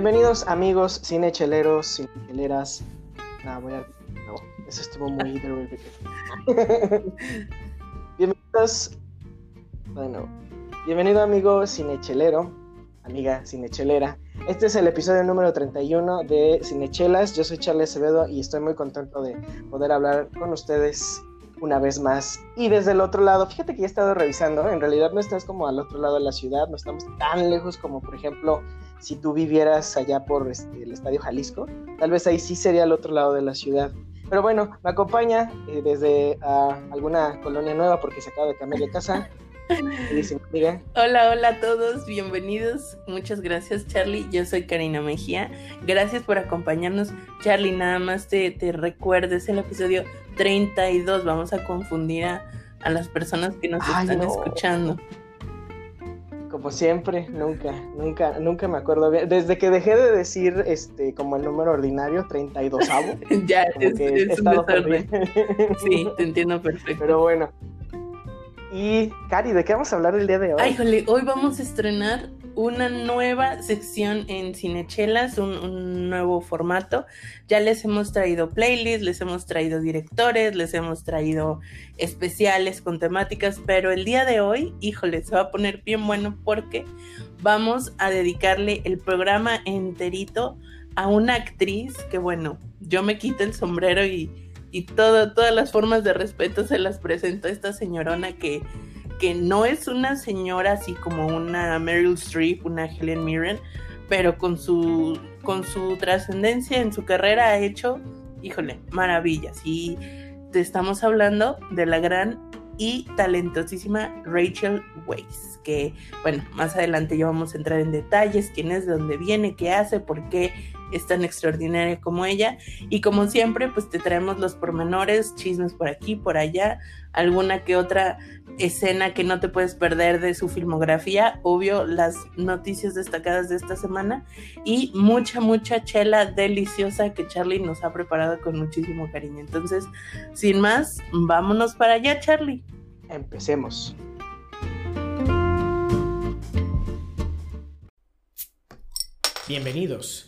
Bienvenidos amigos cinecheleros, cinecheleras. No, voy a... No, eso estuvo muy Bienvenidos. Bueno, bienvenido amigo cinechelero, amiga cinechelera. Este es el episodio número 31 de Cinechelas. Yo soy Charles Acevedo y estoy muy contento de poder hablar con ustedes una vez más. Y desde el otro lado, fíjate que ya he estado revisando, en realidad no estás como al otro lado de la ciudad, no estamos tan lejos como por ejemplo si tú vivieras allá por este, el Estadio Jalisco, tal vez ahí sí sería al otro lado de la ciudad. Pero bueno, me acompaña eh, desde ah, alguna colonia nueva porque se acaba de cambiar de casa. Hola, hola a todos, bienvenidos. Muchas gracias, Charlie. Yo soy Karina Mejía. Gracias por acompañarnos. Charlie, nada más te, te recuerdes el episodio 32. Vamos a confundir a, las personas que nos están escuchando. Como siempre, nunca, nunca, nunca me acuerdo bien. Desde que dejé de decir este como el número ordinario, 32 avo. ya, es, es un desorden. sí, te entiendo perfecto. Pero bueno, y Cari, ¿de qué vamos a hablar el día de hoy? Ay, jole, hoy vamos a estrenar una nueva sección en Cinechelas, un, nuevo formato. Ya les hemos traído playlists, les hemos traído directores, les hemos traído especiales con temáticas, pero el día de hoy, híjole, se va a poner bien bueno porque vamos a dedicarle el programa enterito a una actriz que, bueno, yo me quito el sombrero y y todo, todas las formas de respeto se las presento a esta señorona que, que no es una señora así como una Meryl Streep, una Helen Mirren, pero con su, con su trascendencia en su carrera ha hecho, híjole, maravillas. Y te estamos hablando de la gran y talentosísima Rachel Weisz, que bueno, más adelante ya vamos a entrar en detalles, quién es, de dónde viene, qué hace, por qué es tan extraordinaria como ella. Y como siempre, pues te traemos los pormenores, chismes por aquí, por allá, alguna que otra escena que no te puedes perder de su filmografía, obvio, las noticias destacadas de esta semana y mucha, mucha chela deliciosa que Charlie nos ha preparado con muchísimo cariño. Entonces, sin más, vámonos para allá, Charlie. Empecemos. Bienvenidos.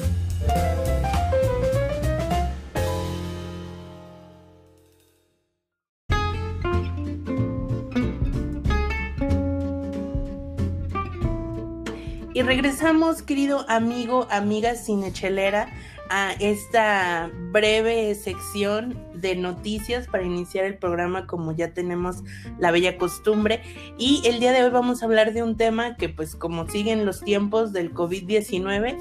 Regresamos, querido amigo, amiga cinechelera, a esta breve sección de noticias para iniciar el programa como ya tenemos la bella costumbre. Y el día de hoy vamos a hablar de un tema que pues como siguen los tiempos del COVID-19,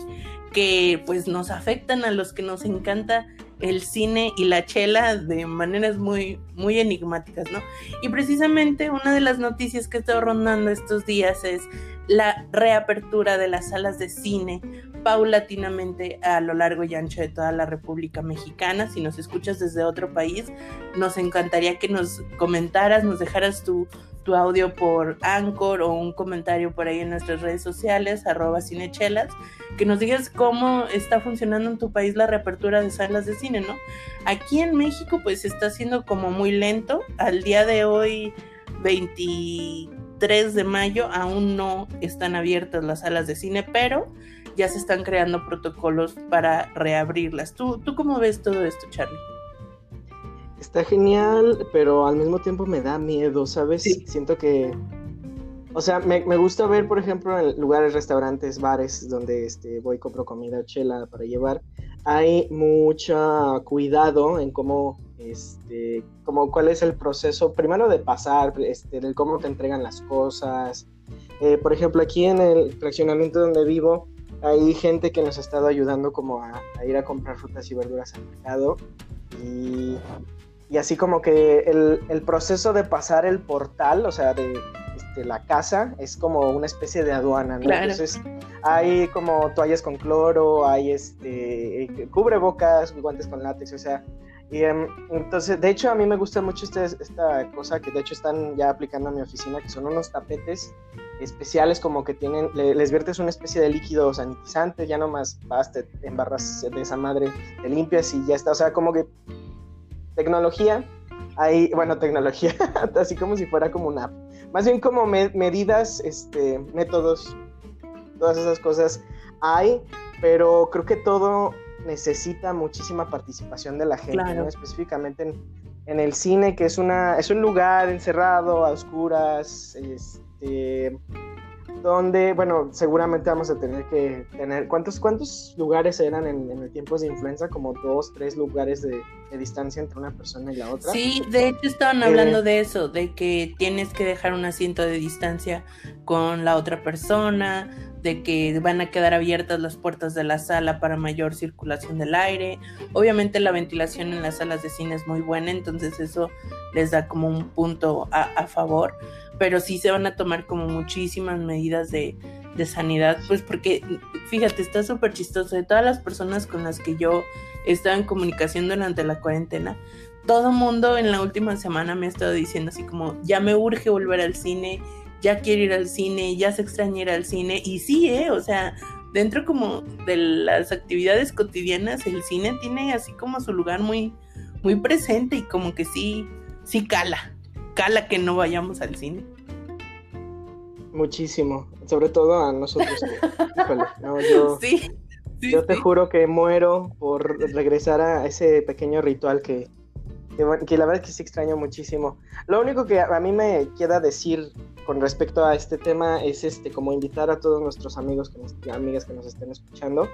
que pues nos afectan a los que nos encanta el cine y la chela de maneras muy, muy enigmáticas, ¿no? Y precisamente una de las noticias que estado rondando estos días es la reapertura de las salas de cine paulatinamente a lo largo y ancho de toda la República Mexicana. Si nos escuchas desde otro país, nos encantaría que nos comentaras, nos dejaras tu, tu audio por Anchor o un comentario por ahí en nuestras redes sociales, arroba cinechelas, que nos digas cómo está funcionando en tu país la reapertura de salas de cine, ¿no? Aquí en México pues está siendo como muy lento. Al día de hoy, 23 de mayo, aún no están abiertas las salas de cine, pero ya se están creando protocolos para reabrirlas. ¿Tú, tú cómo ves todo esto, Charlie? Está genial, pero al mismo tiempo me da miedo, ¿sabes? Siento que... O sea, me, gusta ver, por ejemplo, en lugares, restaurantes, bares, donde este, voy y compro comida chela para llevar. Hay mucho cuidado en cómo, este, como cuál es el proceso, primero de pasar, este, de cómo te entregan las cosas. Eh, por ejemplo, aquí en el fraccionamiento donde vivo, hay gente que nos ha estado ayudando como a, ir a comprar frutas y verduras al mercado y, así como que el, proceso de pasar el portal, o sea, de este, la casa, es como una especie de aduana, ¿no? Entonces hay como toallas con cloro, hay este cubrebocas, guantes con látex, o sea, Y, em, entonces, de hecho, a mí me gusta mucho este, esta cosa que de hecho están ya aplicando a mi oficina, que son unos tapetes especiales como que tienen, les viertes una especie de líquido sanitizante, ya nomás vas, te embarras de esa madre, te limpias y ya está. O sea, como que tecnología, hay, bueno, tecnología, así como si fuera como una Más bien como medidas, este, métodos, todas esas cosas hay, pero creo que todo necesita muchísima participación de la gente, ¿no? específicamente en, en, el cine, que es, una, es un lugar encerrado, a oscuras, este, donde, bueno, seguramente vamos a tener que tener, ¿cuántos, cuántos lugares eran en, en el tiempo de influenza? Como dos, tres lugares de, distancia entre una persona y la otra. Sí, de hecho estaban hablando eh, de eso, de que tienes que dejar un asiento de distancia con la otra persona, de que van a quedar abiertas las puertas de la sala para mayor circulación del aire. Obviamente la ventilación en las salas de cine es muy buena, entonces eso les da como un punto a, favor, pero sí se van a tomar como muchísimas medidas de, de sanidad, pues porque fíjate, está súper chistoso, de todas las personas con las que yo estaba en comunicación durante la cuarentena, todo mundo en la última semana me ha estado diciendo así como, ya me urge volver al cine, ya quiere ir al cine, ya se extraña ir al cine. Y sí, ¿eh? O sea, dentro como de las actividades cotidianas, el cine tiene así como su lugar muy, muy presente y como que sí, sí cala, cala que no vayamos al cine. Muchísimo, sobre todo a nosotros. Híjole, no, yo, sí, yo te juro que muero por regresar a ese pequeño ritual que, que, la verdad es que sí extraño muchísimo. Lo único que a mí me queda decir con respecto a este tema es este como invitar a todos nuestros amigos y amigas que nos estén escuchando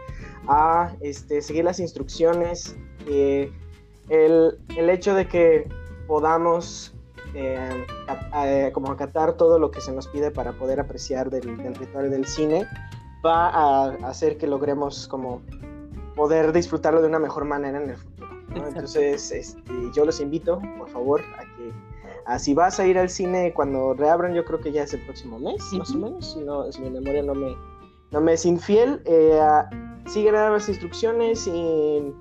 a este, seguir las instrucciones. el, el, hecho de que podamos eh, como acatar todo lo que se nos pide para poder apreciar del, del ritual del cine va a hacer que logremos como poder disfrutarlo de una mejor manera en el futuro. Entonces, este, yo los invito, por favor, a que si vas a ir al cine cuando reabran, yo creo que ya es el próximo mes, más o menos, si, no, si mi memoria no me, no me es infiel, eh, sigue las instrucciones y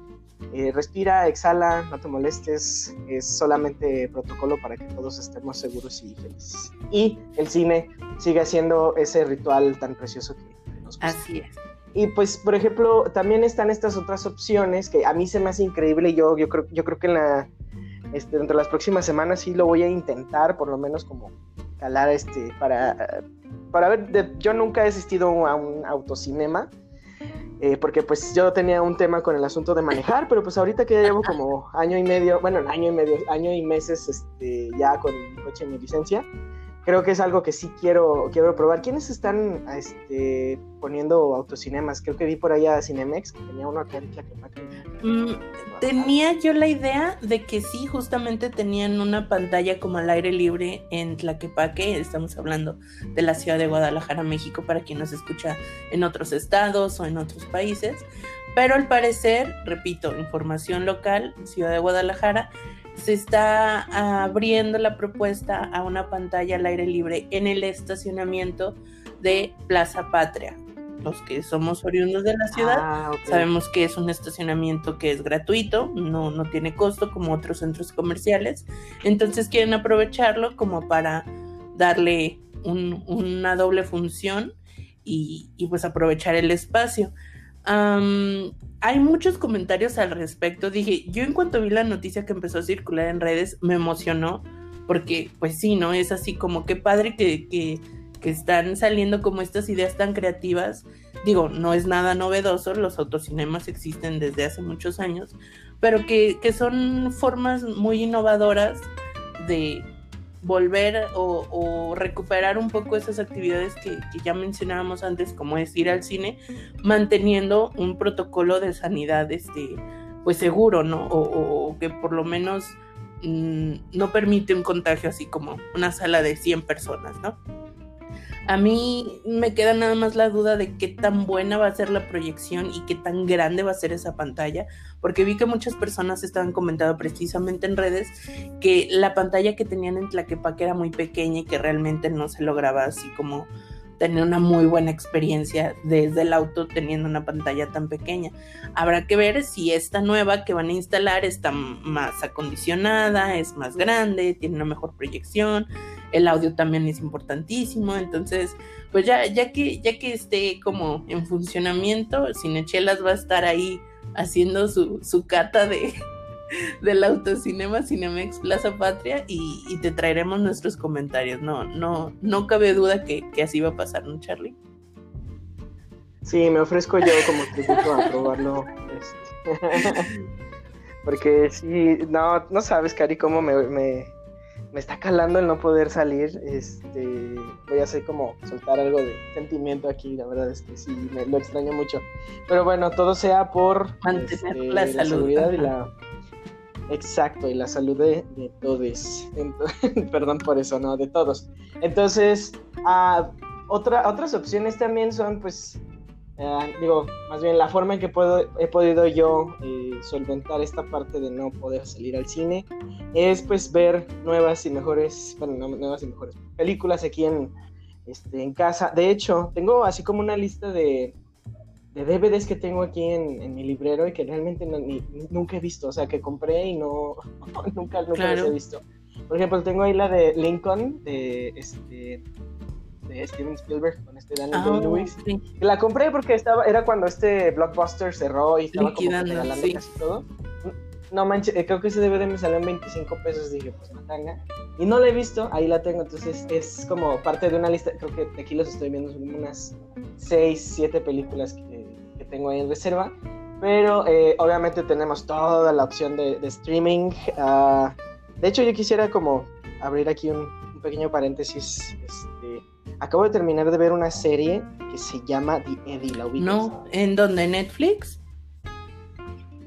eh, respira, exhala, no te molestes, es solamente protocolo para que todos estemos seguros y felices. Y el cine sigue haciendo ese ritual tan precioso que nos gusta. Así es. Y pues, por ejemplo, también están estas otras opciones que a mí se me hace increíble. Yo, yo, creo, yo creo que en la, este, dentro de las próximas semanas sí lo voy a intentar, por lo menos como calar este, para, para ver. yo nunca he asistido a un autocinema. Eh, porque pues yo tenía un tema con el asunto de manejar, pero pues ahorita que ya llevo como año y medio, bueno, año y medio, año y meses este, ya con mi coche y mi licencia, creo que es algo que sí quiero, quiero probar. ¿Quiénes están este, poniendo autocinemas? Creo que vi por allá a Cinemex, que tenía uno acá en Tlaquepaque. Mm, tenía yo la idea de que sí, justamente tenían una pantalla como al aire libre en Tlaquepaque. Estamos hablando de la ciudad de Guadalajara, México, para quien nos escucha en otros estados o en otros países. Pero al parecer, repito, información local, ciudad de Guadalajara, se está abriendo la propuesta a una pantalla al aire libre en el estacionamiento de Plaza Patria. Los que somos oriundos de la ciudad ah, sabemos que es un estacionamiento que es gratuito, no, no tiene costo como otros centros comerciales. Entonces quieren aprovecharlo como para darle una doble función y, pues aprovechar el espacio hay muchos comentarios al respecto. Dije, yo en cuanto vi la noticia que empezó a circular en redes, me emocionó, porque pues sí, ¿no? Es así como que padre que, que, están saliendo como estas ideas tan creativas. Digo, no es nada novedoso, los autocinemas existen desde hace muchos años, pero que, que son formas muy innovadoras de, volver o, recuperar un poco esas actividades que, ya mencionábamos antes, como es ir al cine, manteniendo un protocolo de sanidad este, pues seguro, ¿no? O, que por lo menos mm, no permite un contagio así como una sala de 100 personas, ¿no? A mí me queda nada más la duda de qué tan buena va a ser la proyección y qué tan grande va a ser esa pantalla, porque vi que muchas personas estaban comentando precisamente en redes que la pantalla que tenían en Tlaquepaque era muy pequeña y que realmente no se lograba así como tener una muy buena experiencia desde el auto teniendo una pantalla tan pequeña. Habrá que ver si esta nueva que van a instalar está más acondicionada, es más grande, tiene una mejor proyección, el audio también es importantísimo, entonces pues ya, ya que ya que esté como en funcionamiento, Cinechelas va a estar ahí haciendo su, su cata de, del autocinema Cinemex Plaza Patria y, te traeremos nuestros comentarios. No, no, no cabe duda que, así va a pasar, ¿no, Charlie? Sí, me ofrezco yo como tributo a probarlo. Este. Porque sí, no, no sabes, Cari, cómo me, me, está calando el no poder salir. Este, voy a hacer como soltar algo de sentimiento aquí, la verdad es que sí, me, lo extraño mucho. Pero bueno, todo sea por mantener este, la, salud. seguridad y la Exacto, y la salud de, todos. Perdón por eso, no, de todos. Entonces, ah, otra, otras opciones también son, pues, ah, digo, más bien la forma en que puedo, he podido yo eh, solventar esta parte de no poder salir al cine es, pues, ver nuevas y mejores, bueno, no, nuevas y mejores películas aquí en, este, en casa. De hecho, tengo así como una lista de de DVDs que tengo aquí en, mi librero y que realmente nunca he visto, o sea, que compré y no, nunca, nunca los he visto. Por ejemplo, tengo ahí la de Lincoln, de, este, de Steven Spielberg, con este Daniel oh, Day-Lewis. La compré porque estaba, era cuando este Blockbuster cerró y estaba como regalando casi todo. No manches, eh, creo que ese DVD me salió en 25 pesos, dije, pues matanga. Y no la he visto, ahí la tengo, entonces es como parte de una lista, creo que aquí los estoy viendo, son unas 6, 7 películas que tengo ahí en reserva. Pero eh, obviamente tenemos toda la opción de, streaming. Ah, de hecho, yo quisiera como abrir aquí un, pequeño paréntesis. Este, acabo de terminar de ver una serie que se llama The Eddie. ¿La No, ¿en dónde? ¿Netflix?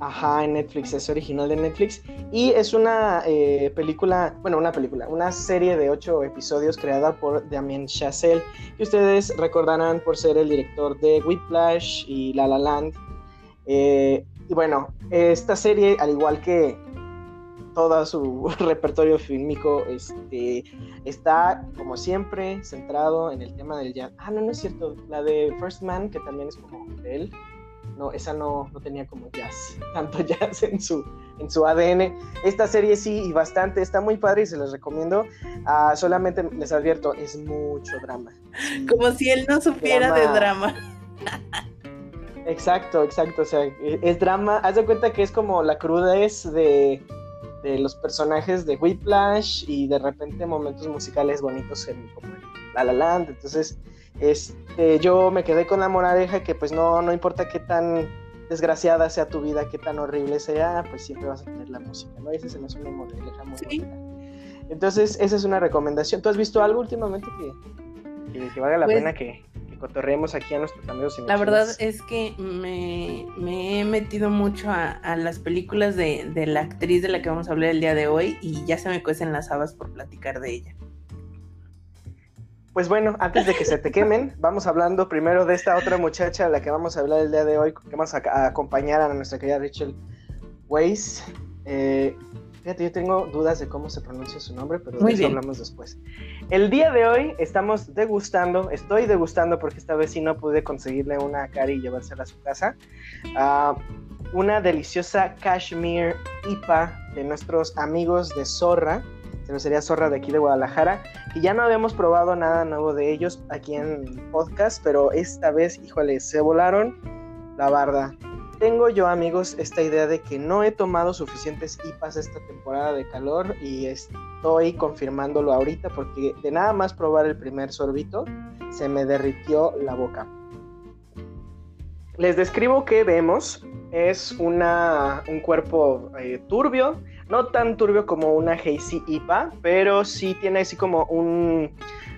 Ajá, en Netflix, es original de Netflix. Y es una eh, película, bueno, una película, una serie de ocho episodios creada por Damien Chazelle, que ustedes recordarán por ser el director de Whiplash y La La Land. Eh, y bueno, esta serie, al igual que todo su repertorio fílmico, este, está como siempre centrado en el tema del jazz. Ah, no, no es cierto. La de First Man, que también es como de él no, esa no, no tenía como jazz, tanto jazz en su, en su ADN. Esta serie sí, y bastante, está muy padre y se les recomiendo. Ah, solamente les advierto, es mucho drama. Como si él no supiera de drama. Exacto, exacto, o sea, e, es drama. Haz de cuenta que es como la crudez de, de los personajes de Whiplash y de repente momentos musicales bonitos en como La La Land. Entonces, este, yo me quedé con la moraleja que pues no, no importa qué tan desgraciada sea tu vida, qué tan horrible sea, pues siempre vas a tener la música, ¿no? Esa se me hace una moraleja muy Entonces, esa es una recomendación. ¿Tú has visto algo últimamente que, que, valga la pues pena que, cotorreemos aquí a nuestros amigos? La verdad es que me, me he metido mucho a, a las películas de, de, la actriz de la que vamos a hablar el día de hoy y ya se me cuecen las habas por platicar de ella. Pues bueno, antes de que se te quemen, vamos hablando primero de esta otra muchacha a la que vamos a hablar el día de hoy, que vamos a, acompañar a nuestra querida Rachel Weiss. Eh, fíjate, yo tengo dudas de cómo se pronuncia su nombre, pero de eso hablamos después. El día de hoy estamos degustando, estoy degustando porque esta vez sí no pude conseguirle una cari y llevársela a su casa. Ah, una deliciosa cashmere IPA de nuestros amigos de Zorra sería Zorra de aquí de Guadalajara, que ya no habíamos probado nada nuevo de ellos aquí en podcast, pero esta vez, híjole, se volaron la barda. Tengo yo, amigos, esta idea de que no he tomado suficientes IPAs esta temporada de calor y estoy confirmándolo ahorita porque de nada más probar el primer sorbito se me derritió la boca. Les describo que vemos es una, un cuerpo eh, turbio, no tan turbio como una Hazy IPA, pero sí tiene así como un,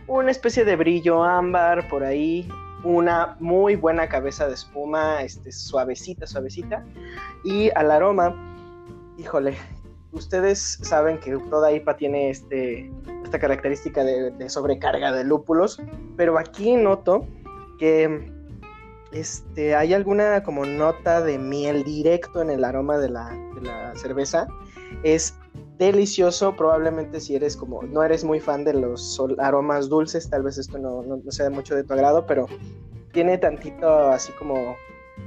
una especie de brillo ámbar por ahí, una muy buena cabeza de espuma, este, suavecita, suavecita, y al aroma, híjole, ustedes saben que toda IPA tiene este, esta característica de, sobrecarga de lúpulos, pero aquí noto que este, hay alguna como nota de miel directo en el aroma de la, de la cerveza. Es delicioso. Probablemente si eres como, no eres muy fan de los aromas dulces, tal vez esto no, no, sea mucho de tu agrado, pero tiene tantito así como,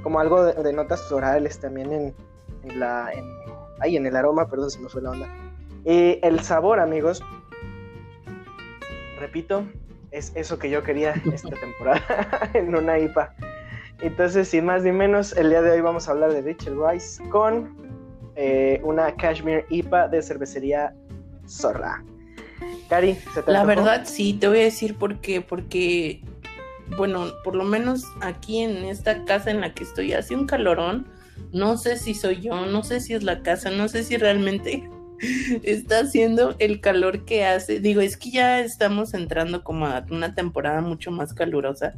como algo de, notas florales también en, la, ahí en el aroma, perdón, se me fue la onda. Y el sabor, amigos, repito, es eso que yo quería esta temporada en una IPA. Entonces, sin más ni menos, el día de hoy vamos a hablar de Richard Rice con eh, una Cashmere IPA de cervecería Zorra. Cari, ¿se te La verdad, sí, te voy a decir por qué. Porque, bueno, por lo menos aquí en esta casa en la que estoy hace un calorón. No sé si soy yo, no sé si es la casa, no sé si realmente está haciendo el calor que hace. Digo, es que ya estamos entrando como a una temporada mucho más calurosa.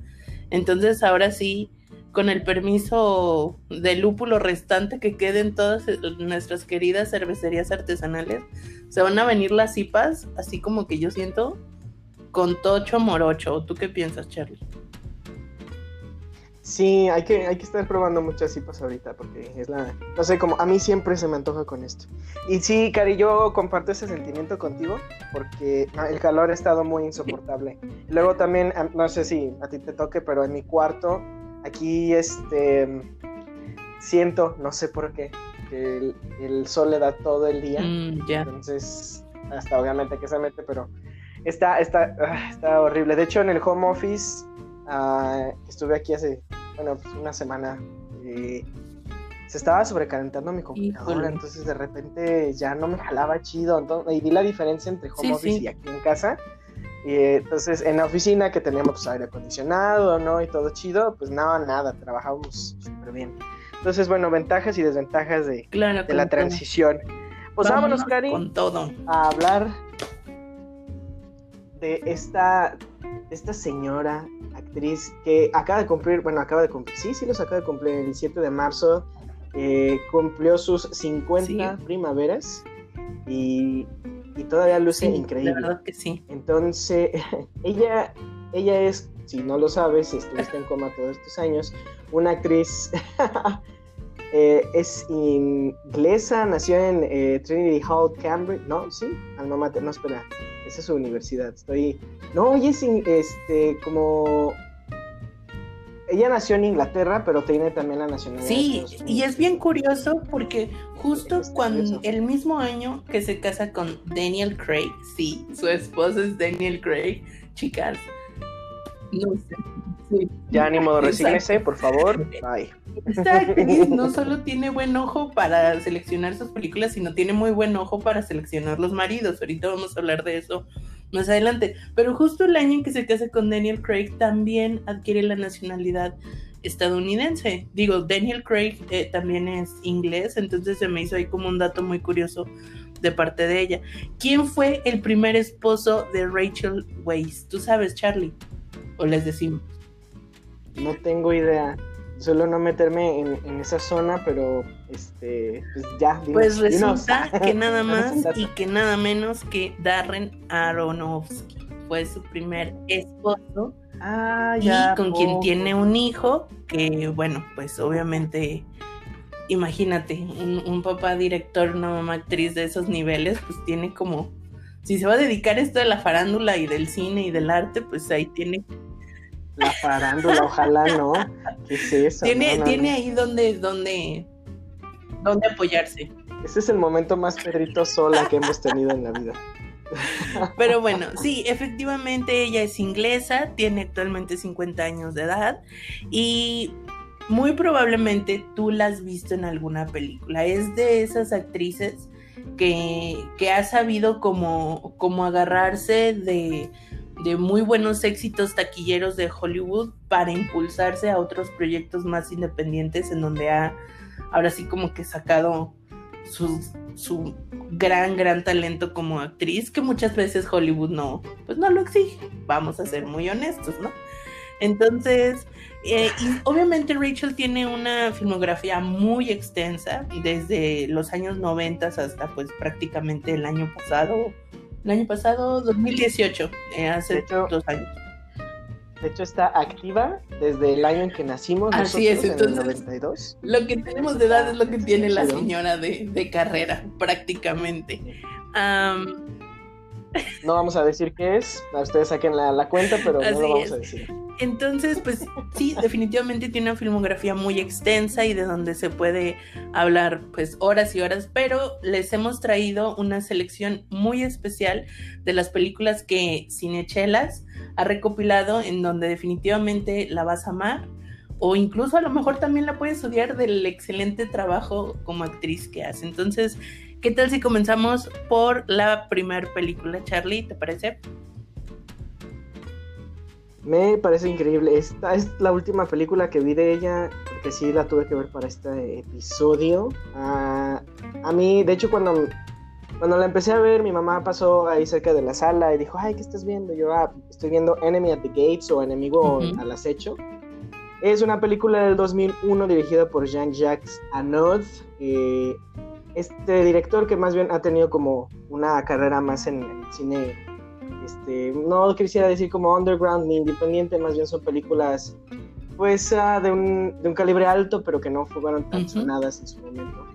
Entonces ahora sí, con el permiso del lúpulo restante que quede en todas nuestras queridas cervecerías artesanales, se van a venir las cipas, así como que yo siento, con tocho morocho. ¿Tú qué piensas, Charlie? Sí, hay que, hay que estar probando muchas cipas ahorita porque es la... No sé, como a mí siempre se me antoja con esto. Y sí, Cari, yo comparto ese sentimiento contigo porque el calor ha estado muy insoportable. Luego también, no sé si a ti te toque, pero en mi cuarto, aquí este... Siento, no sé por qué, que el, sol le da todo el día. Mm, Entonces, hasta obviamente que se mete, pero está, está, ah, está horrible. De hecho, en el home office Ah, estuve aquí hace, bueno, pues una semana. y se estaba sobrecalentando mi computadora, entonces de repente ya no me jalaba chido. y vi la diferencia entre home office y aquí en casa. Y entonces en la oficina que teníamos pues, aire acondicionado, ¿no? Y todo chido, pues nada, nada, trabajábamos súper bien. Entonces, bueno, ventajas y desventajas de, de la transición. Pues vámonos, Cari, con todo. a hablar de esta, esta señora actriz que acaba de cumplir, bueno, acaba de cumplir, sí, sí los acaba de cumplir el 7 de marzo, eh, cumplió sus 50 primaveras y, todavía luce increíble. La verdad que sí. Entonces, ella, ella es, si no lo sabes, si estuviste en coma todos estos años, una actriz eh, es inglesa, nació en eh, Trinity Hall, Cambridge, ¿no? Sí, alma mater, no, espera, esa es su universidad, estoy... No, ella es este, como ella nació en Inglaterra, pero tiene también la nacionalidad. Sí, y es bien curioso porque justo cuando el mismo año que se casa con Daniel Craig, sí, su esposo es Daniel Craig, chicas. No sé. Ya ánimo de resígnese, por favor. Ay. no solo tiene buen ojo para seleccionar sus películas, sino tiene muy buen ojo para seleccionar los maridos. Ahorita vamos a hablar de eso más adelante. Pero justo el año en que se casa con Daniel Craig también adquiere la nacionalidad estadounidense. Digo, Daniel Craig eh, también es inglés, entonces se me hizo ahí como un dato muy curioso de parte de ella. ¿Quién fue el primer esposo de Rachel Weisz? ¿Tú sabes, Charlie? ¿O les decimos? No tengo idea. Suelo no meterme en, esa zona, pero este, pues ya. pues resulta que nada más y que nada menos que Darren Aronofsky fue su primer esposo. Ah, ya. Y con quien tiene un hijo, que bueno, pues obviamente, imagínate, un, un papá director, una mamá actriz de esos niveles, pues tiene como, si se va a dedicar esto de la farándula y del cine y del arte, pues ahí tiene la farándula, ojalá no. ¿Qué es eso? Tiene, tiene ahí donde, donde, donde apoyarse. Ese es el momento más Pedrito sola que hemos tenido en la vida. Pero bueno, sí, efectivamente ella es inglesa, tiene actualmente 50 años de edad y muy probablemente tú la has visto en alguna película. Es de esas actrices que, que ha sabido como, como agarrarse de de muy buenos éxitos taquilleros de Hollywood para impulsarse a otros proyectos más independientes en donde ha ahora sí como que sacado su, su gran, gran talento como actriz que muchas veces Hollywood no, pues no lo exige, vamos a ser muy honestos, ¿no? Entonces, eh, y obviamente Rachel tiene una filmografía muy extensa, desde los años 90 hasta pues prácticamente el año pasado, el año pasado, 2018, eh, hace dos años. De hecho, está activa desde el año en que nacimos. Así es, entonces. 92. Lo que tenemos de edad es lo que tiene la señora de, de carrera, prácticamente. no vamos a decir qué es, ustedes saquen la, la cuenta, pero no lo vamos a decir. Entonces, pues sí, definitivamente tiene una filmografía muy extensa y de donde se puede hablar pues horas y horas, pero les hemos traído una selección muy especial de las películas que Cinechelas ha recopilado en donde definitivamente la vas a amar o incluso a lo mejor también la puedes odiar del excelente trabajo como actriz que hace. Entonces, ¿qué tal si comenzamos por la primera película, Charlie? ¿Te parece? Me parece increíble. Esta es la última película que vi de ella, porque sí la tuve que ver para este episodio. Ah, a mí, de hecho, cuando, cuando la empecé a ver, mi mamá pasó ahí cerca de la sala y dijo, ay, ¿qué estás viendo? Yo, ah, estoy viendo Enemy at the Gates o Enemigo al Acecho. Es una película del 2001 dirigida por Jean-Jacques Anod. Eh, este director que más bien ha tenido como una carrera más en el cine este, no quisiera decir como underground ni independiente, más bien son películas pues ah, de, un, de, un, calibre alto, pero que no fueron tan sonadas en su momento.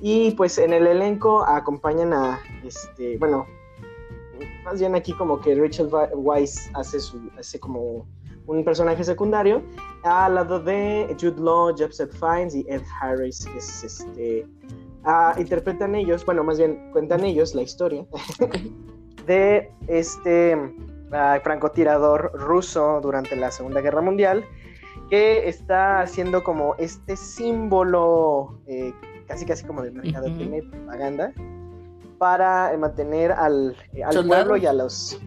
Y pues en el elenco acompañan a, este, bueno, más bien aquí como que Rachel Weisz hace, su, hace como un personaje secundario, al lado de Jude Law, Joseph Fiennes y Ed Harris, que es este, ah, interpretan ellos, bueno, más bien cuentan ellos la historia de este uh, francotirador ruso durante la Segunda Guerra Mundial, que está haciendo como este símbolo, eh, casi casi como de propaganda, para mantener al, eh, al pueblo y a los,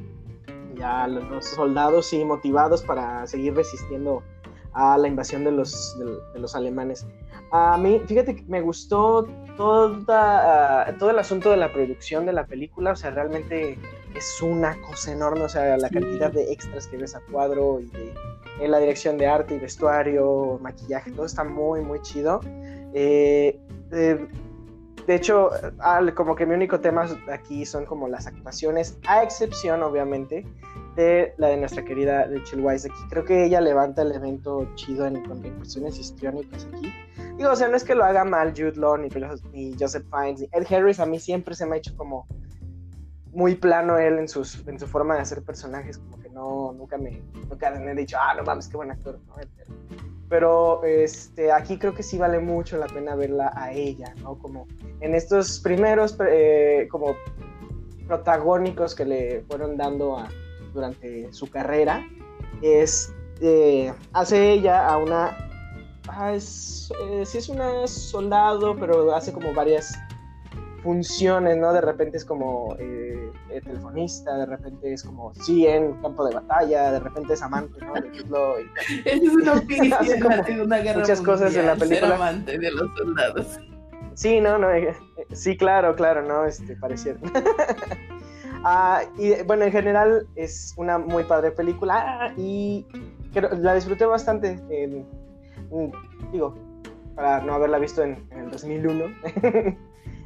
los soldados motivados para seguir resistiendo a la invasión de los, de los alemanes. A mí, fíjate que me gustó toda, ah, todo el asunto de la producción de la película, o sea, realmente es una cosa enorme, o sea, la cantidad de extras que ves a cuadro y de en la dirección de arte y vestuario, maquillaje, todo está muy, muy chido. Eh, eh, de hecho, como que mi único tema aquí son como las actuaciones, a excepción, obviamente, de la de nuestra querida Rachel Weisz aquí. Creo que ella levanta el evento chido en, en cuestiones histriónicas aquí. Digo, o sea, no es que lo haga mal Jude Law ni, Joseph Fiennes. Ed Harris a mí siempre se me ha hecho como muy plano él en, sus, en su forma de hacer personajes, como que no, nunca me, nunca me he dicho, ah, no mames, qué buen actor, Pero este, aquí creo que sí vale mucho la pena verla a ella, ¿no? Como en estos primeros, eh, como protagónicos que le fueron dando durante su carrera, es, eh, hace ella a una ah, es, eh, sí es una soldado, pero hace como varias funciones, ¿no? De repente es como eh, telefonista, de repente es como sí en campo de batalla, de repente es amante, ¿no? De es una en la Guerra Muchas cosas en la película. Ser amante de los soldados. Sí, no, no, eh, sí, claro, claro, ¿no? Este, pareciera. ah, y bueno, en general es una muy padre película ah, y la disfruté bastante. digo, para no haberla visto en, en el 2001.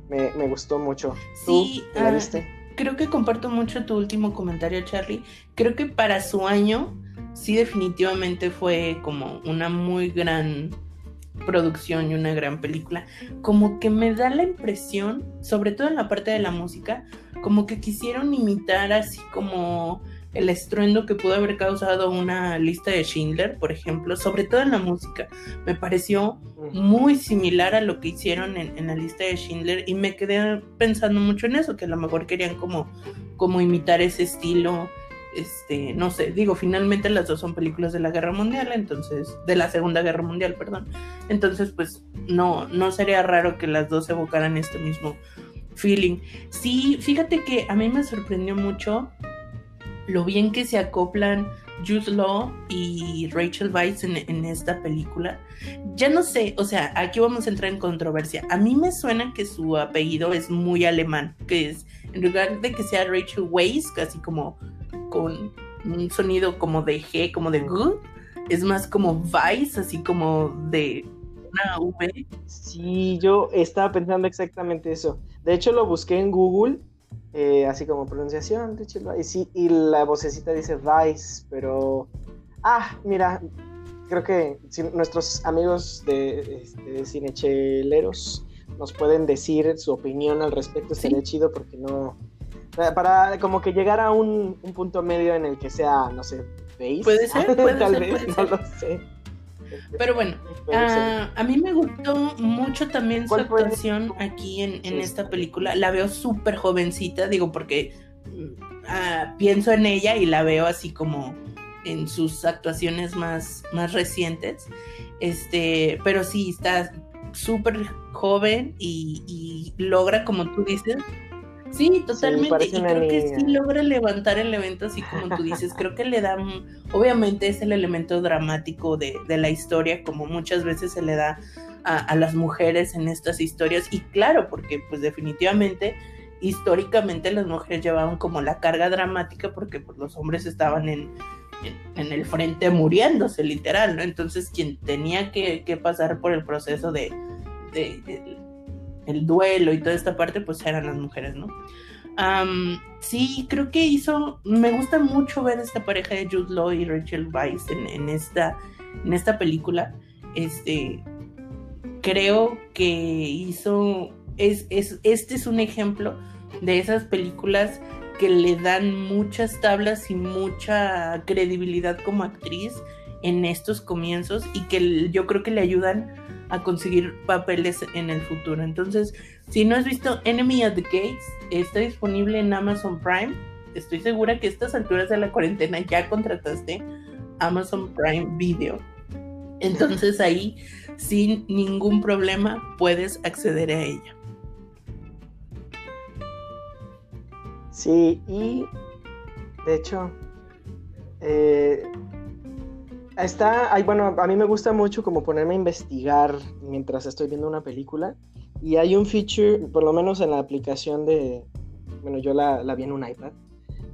Me, gustó mucho. Sí, la ah, viste? Creo que comparto mucho tu último comentario, Charlie. Creo que para su año, sí, definitivamente fue como una muy gran producción y una gran película. Como que me da la impresión, sobre todo en la parte de la música, como que quisieron imitar así como el estruendo que pudo haber causado una lista de Schindler, por ejemplo, sobre todo en la música. Me pareció muy similar a lo que hicieron en, la lista de Schindler y me quedé pensando mucho en eso, que a lo mejor querían como, como imitar ese estilo. Este, no sé, digo, finalmente las dos son películas de la Guerra Mundial, entonces, de la Segunda Guerra Mundial, perdón. Entonces, pues, no, no sería raro que las dos evocaran este mismo feeling. Sí, fíjate que a mí me sorprendió mucho lo bien que se acoplan Jude Law y Rachel Weisz en, esta película. Ya no sé, o sea, aquí vamos a entrar en controversia. A mí me suena que su apellido es muy alemán, que es, en lugar de que sea Rachel Weisz, casi como con un sonido como de G, como de G, es más como Weiss, así como de una V. Sí, yo estaba pensando exactamente eso. De hecho, lo busqué en Google eh, así como pronunciación, y sí, y la vocecita dice Vice, pero... Ah, mira, creo que nuestros amigos de, este, cinecheleros nos pueden decir su opinión al respecto, estaría chido porque no... Para como que llegar a un, punto medio en el que sea, no sé, ¿veis? Puede ser, puede Tal ser, vez, no lo sé. Pero bueno, ah, a mí me gustó mucho también su actuación aquí en, en esta película. La veo súper jovencita, digo, porque uh, pienso en ella y la veo así como en sus actuaciones más, más recientes. Este, pero sí, está súper joven y, y, logra, como tú dices, Sí, totalmente. y creo que sí logra levantar el evento así como tú dices. Creo que le da, obviamente es el elemento dramático de, de la historia, como muchas veces se le da a, a, las mujeres en estas historias. Y claro, porque pues definitivamente, históricamente las mujeres llevaban como la carga dramática porque pues, los hombres estaban en, en, en, el frente muriéndose, literal, ¿no? Entonces quien tenía que, que pasar por el proceso de, de, de el duelo y toda esta parte, pues eran las mujeres, ¿no? Sí, creo que hizo, me gusta mucho ver esta pareja de Jude Law y Rachel Weisz en, en, esta, en esta película. Este, creo que hizo, es, es, este es un ejemplo de esas películas que le dan muchas tablas y mucha credibilidad como actriz en estos comienzos y que yo creo que le ayudan a conseguir papeles en el futuro. Entonces, si no has visto Enemy at the Gates, está disponible en Amazon Prime. Estoy segura que a estas alturas de la cuarentena ya contrataste Amazon Prime Video. Entonces ahí, sin ningún problema, puedes acceder a ella. Sí, y de hecho, eh, Está, hay, bueno, a mí me gusta mucho como ponerme a investigar mientras estoy viendo una película. Y hay un feature, por lo menos en la aplicación de, bueno, yo la, la vi en un iPad.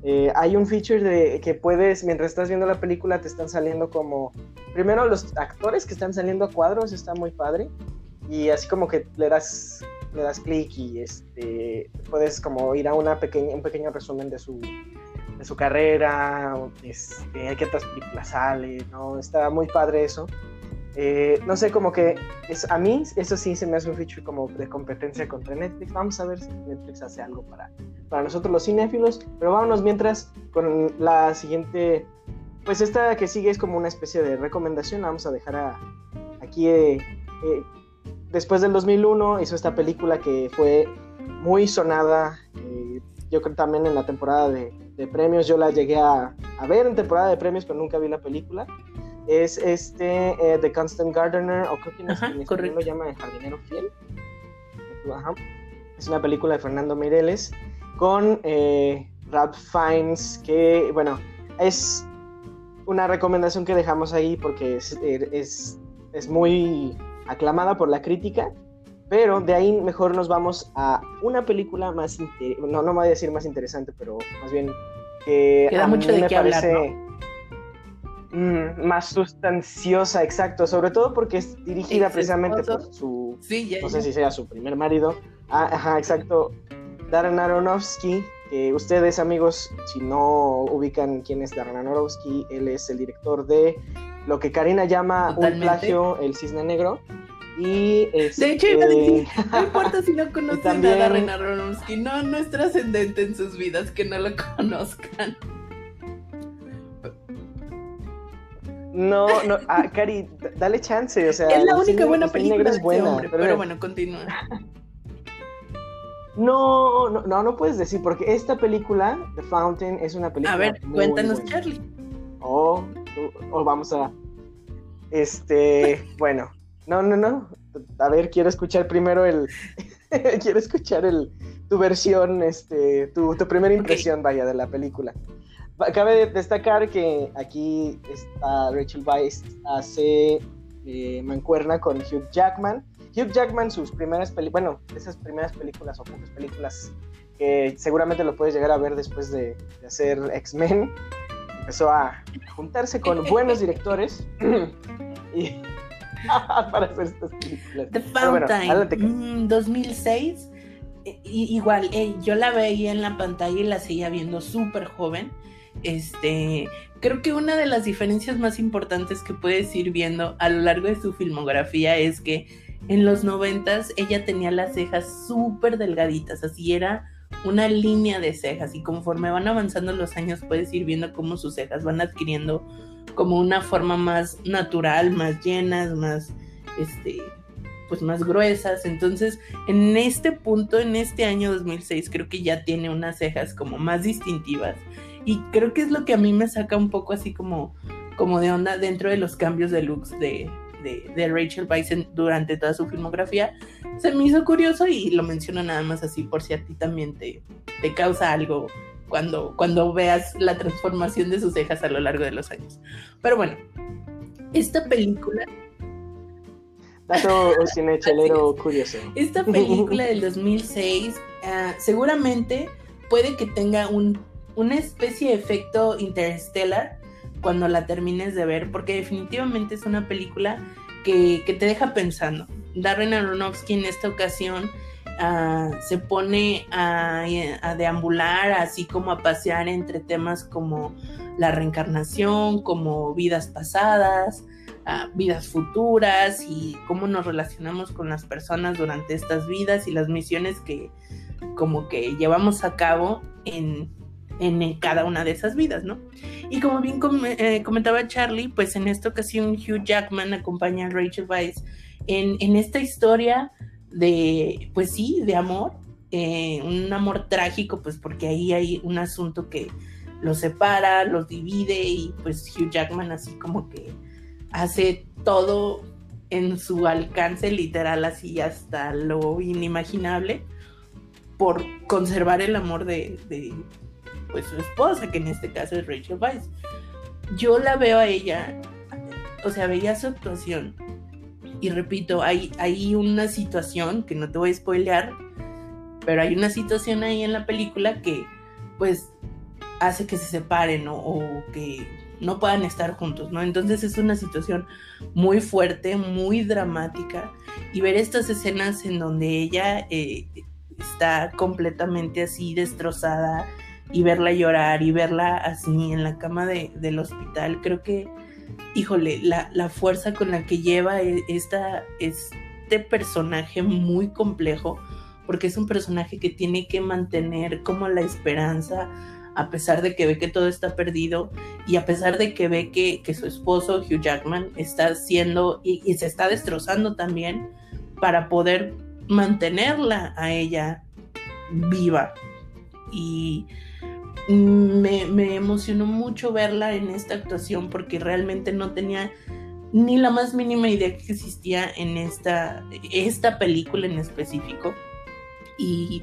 Eh, hay un feature de que puedes, mientras estás viendo la película, te están saliendo como, primero los actores que están saliendo a cuadros, está muy padre. Y así como que le das, le das clic y este, puedes como ir a una pequeña, un pequeño resumen de su, de su carrera, este, qué otras películas sale, ¿no? Está muy padre eso. Eh, no sé, como que es, a mí eso sí se me hace un feature como de competencia contra Netflix. Vamos a ver si Netflix hace algo para, para nosotros los cinéfilos. Pero vámonos mientras con la siguiente. Pues esta que sigue es como una especie de recomendación. Vamos a dejar a, aquí. Eh, eh, después del 2001 hizo esta película que fue muy sonada. Eh, yo creo también en la temporada de, de premios, yo la llegué a, a, ver en temporada de premios, pero nunca vi la película. Es este, eh, The Constant Gardener, o creo que en, Ajá, en español lo llama El Jardinero Fiel. Ajá. Es una película de Fernando Mireles con eh, Ralph Fiennes, que, bueno, es una recomendación que dejamos ahí porque es, es, es muy aclamada por la crítica pero de ahí mejor nos vamos a una película más, no, no me voy a decir más interesante, pero más bien que Queda a mucho mí de me qué parece hablar, mm, más sustanciosa, exacto, sobre todo porque es dirigida precisamente esposo. por su, Sí, ya, no ya. sé si sea su primer marido, ah, ajá, exacto, Darren Aronofsky, que ustedes amigos, si no ubican quién es Darren Aronofsky, él es el director de lo que Karina llama Totalmente. un plagio, El Cisne Negro. Y este, De hecho, iba a decir, no importa si no conocen también- a Aronofsky, no, no es trascendente en sus vidas que no lo conozcan. No, no, ah, Cari, dale chance, o sea. es la única cine- buena película es buena, ese hombre, pero, pero bueno, continúa. No, no, no, no puedes decir, porque esta película, The Fountain, es una película. A ver, muy cuéntanos, buena. Charlie. O, o vamos a. Este, bueno, no, no, no. A ver, quiero escuchar primero el. quiero escuchar el tu versión, este, tu, tu primera impresión, vaya, de la película. Cabe destacar que aquí está Rachel Weisz hace eh, mancuerna con Hugh Jackman. Hugh Jackman, sus primeras películas, bueno, esas primeras películas o pocas películas que seguramente lo puedes llegar a ver después de, de hacer X-Men, empezó a juntarse con buenos directores y para hacer estas películas. The bueno, Fountain, Cari. mm, 2006. eh, i- igual, eh, yo la veía en la pantalla y la seguía viendo súper joven. Este, creo que una de las diferencias más importantes que puedes ir viendo a lo largo de su filmografía es que en los noventas ella tenía las cejas súper delgaditas, así era una línea de cejas y conforme van avanzando los años puedes ir viendo cómo sus cejas van adquiriendo como una forma más natural, más llenas, más este pues más gruesas. Entonces, en este punto, en este año 2006, creo que ya tiene unas cejas como más distintivas. Y creo que es lo que a mí me saca un poco así como, como de onda dentro de los cambios de looks de, de, Rachel Weisz durante toda su filmografía. Se me hizo curioso y lo menciono nada más así por si a ti también te, te causa algo cuando, cuando veas la transformación de sus cejas a lo largo de los años. Pero bueno, esta película Dato cinechelero curioso. Esta película del 2006 ah, seguramente puede que tenga un, una especie de efecto interstellar cuando la termines de ver, porque definitivamente es una película que, te deja pensando. Darren Aronofsky en esta ocasión se pone a, a, deambular, así como a pasear entre temas como la reencarnación, como vidas pasadas, vidas futuras y cómo nos relacionamos con las personas durante estas vidas y las misiones que como que llevamos a cabo en, en cada una de esas vidas, ¿no? Y como bien eh, comentaba Charlie, pues en esta ocasión Hugh Jackman acompaña a Rachel Weisz en, en esta historia de, pues sí, de amor, eh, un amor trágico, pues porque ahí hay un asunto que los separa, los divide y pues Hugh Jackman así como que hace todo en su alcance literal así hasta lo inimaginable por conservar el amor de, pues su esposa, que en este caso es Rachel Weisz. Yo la veo a ella, o sea, veía su actuación y repito, hay, hay una situación que no te voy a spoilear, pero hay una situación ahí en la película que pues hace que se separen o que no puedan estar juntos, ¿no? Entonces es una situación muy fuerte, muy dramática y ver estas escenas en donde ella eh, está completamente así destrozada y verla llorar y verla así en la cama del hospital, creo que, híjole, la, la fuerza con la que lleva e, esta, este personaje muy complejo, porque es un personaje que tiene que mantener como la esperanza, a pesar de que ve que todo está perdido y a pesar de que ve que, su esposo, Hugh Jackman, está haciendo y, se está destrozando también para poder mantenerla a ella viva. Y me, emocionó mucho verla en esta actuación porque realmente no tenía ni la más mínima idea que existía en esta, esta película en específico. Y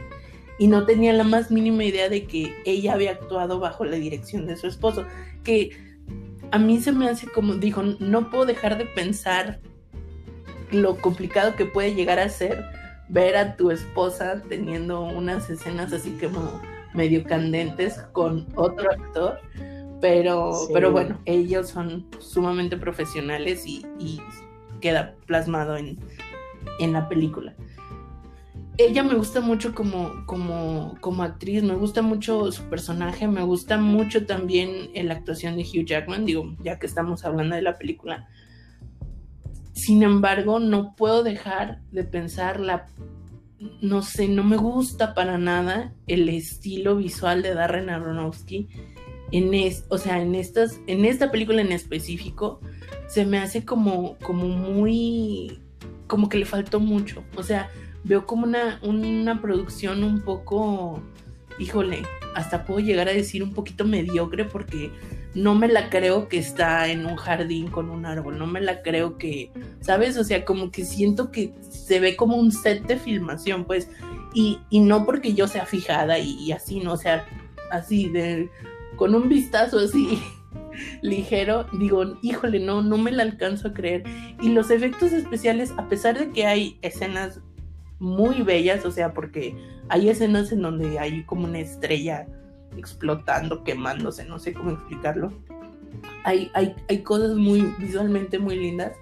y no tenía la más mínima idea de que ella había actuado bajo la dirección de su esposo, que a mí se me hace como, dijo, no puedo dejar de pensar lo complicado que puede llegar a ser ver a tu esposa teniendo unas escenas así como medio candentes con otro actor, pero, pero bueno, ellos son sumamente profesionales y, y queda plasmado en, en la película ella me gusta mucho como, como, como actriz, me gusta mucho su personaje, me gusta mucho también la actuación de Hugh Jackman, digo, ya que estamos hablando de la película. Sin embargo, no puedo dejar de pensar la no sé, no me gusta para nada el estilo visual de Darren Aronofsky. En es, o sea, en estas en esta película en específico se me hace como como muy como que le faltó mucho, o sea, veo como una, una producción un poco, híjole, hasta puedo llegar a decir un poquito mediocre porque no me la creo que está en un jardín con un árbol, no me la creo que, ¿sabes? O sea, como que siento que se ve como un set de filmación, pues, y, y no porque yo sea fijada y, y, así, no, o sea, así, de, con un vistazo así ligero, digo, híjole, no, no me la alcanzo a creer. Y los efectos especiales, a pesar de que hay escenas muy bellas, o sea, porque hay escenas en donde hay como una estrella explotando, quemándose, no sé cómo explicarlo. Hay, hay, hay cosas muy visualmente muy lindas.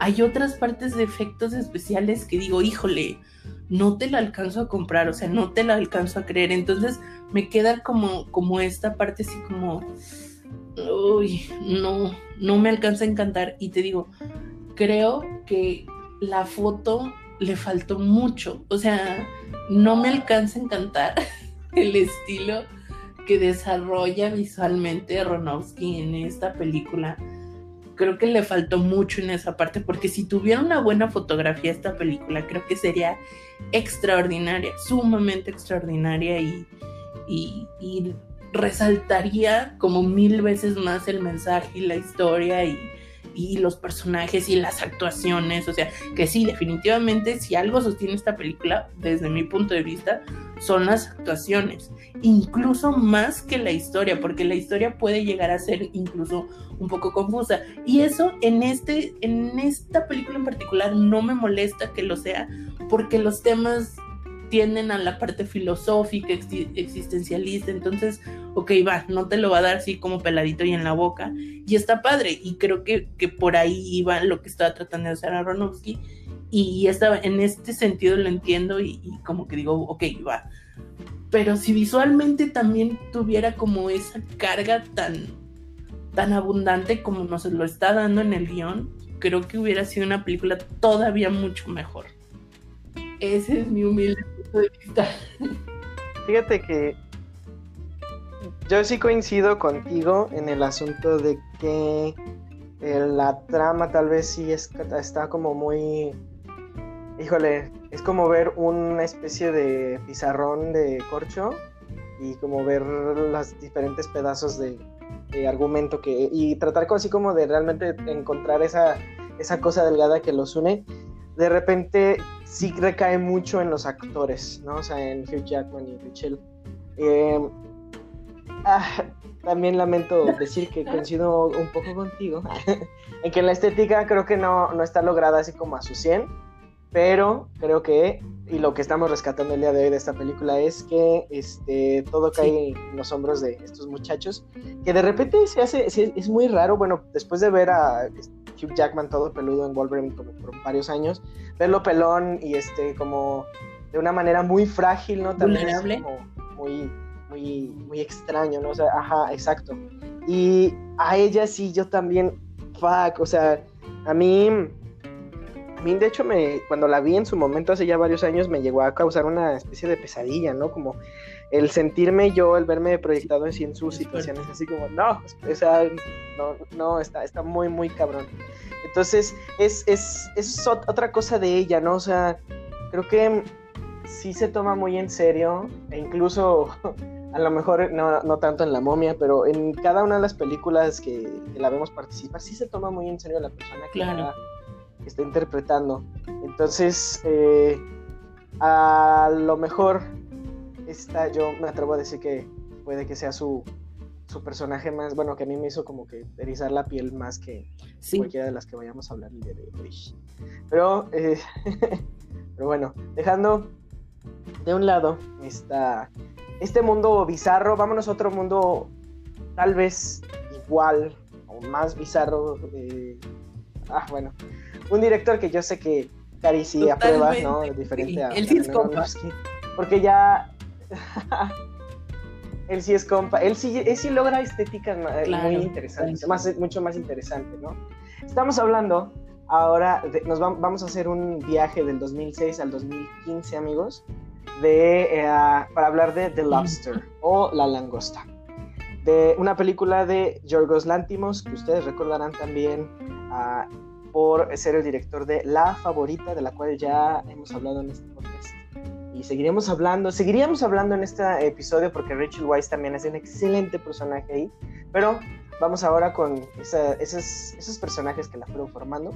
Hay otras partes de efectos especiales que digo, híjole, no te la alcanzo a comprar, o sea, no te la alcanzo a creer. Entonces me queda como, como esta parte así como, uy, no, no me alcanza a encantar. Y te digo, creo que la foto le faltó mucho. O sea, no me alcanza a encantar el estilo que desarrolla visualmente Aronofsky en esta película. Creo que le faltó mucho en esa parte, porque si tuviera una buena fotografía esta película, creo que sería extraordinaria, sumamente extraordinaria y, y, y resaltaría como mil veces más el mensaje y la historia y, y los personajes y las actuaciones. O sea, que sí, definitivamente, si algo sostiene esta película, desde mi punto de vista, son las actuaciones. Incluso más que la historia, porque la historia puede llegar a ser incluso un poco confusa. Y eso en, este, en esta película en particular no me molesta que lo sea, porque los temas tienden a la parte filosófica, existencialista, entonces, ok, va, no te lo va a dar así como peladito y en la boca, y está padre, y creo que, que por ahí iba lo que estaba tratando de hacer Aronofsky, y estaba, en este sentido lo entiendo, y, y como que digo, ok, va, pero si visualmente también tuviera como esa carga tan, tan abundante como nos lo está dando en el guion, creo que hubiera sido una película todavía mucho mejor. Ese es mi humilde punto de vista. Fíjate que yo sí coincido contigo en el asunto de que eh, la trama tal vez sí está como muy... Híjole, es como ver una especie de pizarrón de corcho y como ver los diferentes pedazos de, argumento que y tratar así como de realmente encontrar esa, esa cosa delgada que los une de repente sí recae mucho en los actores, ¿no? O sea, en Hugh Jackman y Rachel. Eh, ah, también lamento decir que coincido un poco contigo, en que la estética creo que no, no está lograda así como a su 100, pero creo que, y lo que estamos rescatando el día de hoy de esta película es que este, todo cae en los hombros de estos muchachos, que de repente se hace, es muy raro, bueno, después de ver a Hugh Jackman todo peludo en Wolverine como por varios años, verlo pelón y este como de una manera muy frágil, ¿no? También Es como muy, muy, muy extraño, ¿no? O sea, ajá, exacto. Y a ella sí, yo también, fuck, o sea, a mí, a mí de hecho me, cuando la vi en su momento hace ya varios años me llegó a causar una especie de pesadilla, ¿no? Como el sentirme yo, el verme proyectado así en sus situaciones, así como, no, o sea, no, no, está, está muy, muy cabrón. Entonces, es, es, es otra cosa de ella, ¿no? O sea, creo que sí se toma muy en serio, e incluso a lo mejor no, no, tanto en La momia, pero en cada una de las películas que, la vemos participar, sí se toma muy en serio la persona que, está, interpretando. Entonces, eh, a lo mejor esta yo me atrevo a decir que puede que sea su, su personaje más, bueno, que a mí me hizo como que erizar la piel más que cualquiera de las que vayamos a hablar el día de hoy. Pero, eh, pero bueno, dejando de un lado esta, este mundo bizarro, vámonos a otro mundo tal vez igual o más bizarro. ah, bueno, un director que yo sé que Cari sí aprueba, ¿no? Diferente a, el porque ya él sí es compa, él sí, él sí logra estéticas muy interesantes, más, mucho más interesante, ¿no? Estamos hablando ahora, nos vamos a hacer un viaje del 2006 al 2015, amigos, de, eh, para hablar de The Lobster o La Langosta, de una película de Yorgos Lantimos, que ustedes recordarán también ah, por ser el director de La Favorita, de la cual ya hemos hablado en este podcast. Y seguiremos hablando, seguiríamos hablando en este episodio porque Rachel Weisz también es un excelente personaje ahí, pero vamos ahora con esos, esos personajes que la fueron formando.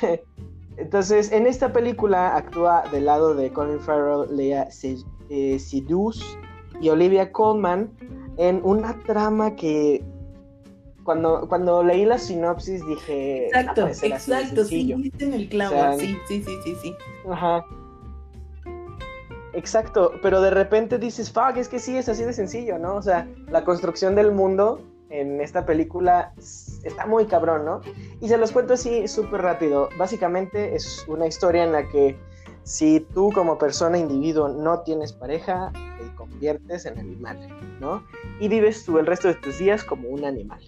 Entonces, en esta película actúa del lado de Colin Farrell, Lea eh, Sidus y Olivia Colman en una trama que cuando, cuando leí la sinopsis dije... Exacto, exacto, sí, en el clavo, sí, sí, sí, sí, sí. Ajá. Exacto, pero de repente dices, fuck, es que sí, es así de sencillo, ¿no? O sea, la construcción del mundo en esta película está muy cabrón, ¿no? Y se los cuento así súper rápido. Básicamente es una historia en la que si tú como persona, individuo, no tienes pareja, te conviertes en animal, ¿no? Y vives tú el resto de tus días como un animal.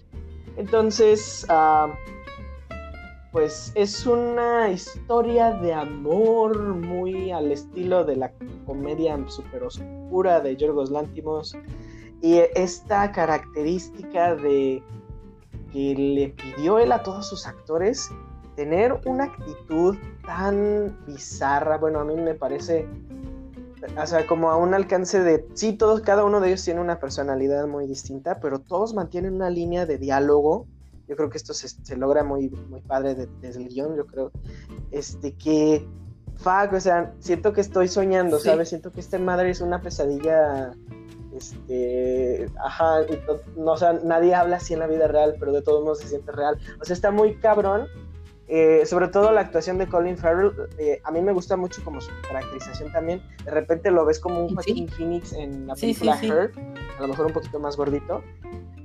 Entonces, uh, pues es una historia de amor muy al estilo de la comedia super oscura de Yorgos Lántimos y esta característica de que le pidió él a todos sus actores tener una actitud tan bizarra, bueno, a mí me parece, o sea, como a un alcance de, sí, todos, cada uno de ellos tiene una personalidad muy distinta, pero todos mantienen una línea de diálogo. Yo creo que esto se, logra muy, muy padre desde el guion, yo creo, este, que, fuck, o sea, siento que estoy soñando, ¿sabes? Siento que esta madre es una pesadilla este, ajá, no, o sea, nadie habla así en la vida real, pero de todos modos se siente real. O sea, está muy cabrón eh, sobre todo la actuación de Colin Farrell, eh, a mí me gusta mucho como su caracterización también. De repente lo ves como un Joaquin Phoenix en la película Her, a lo mejor un poquito más gordito.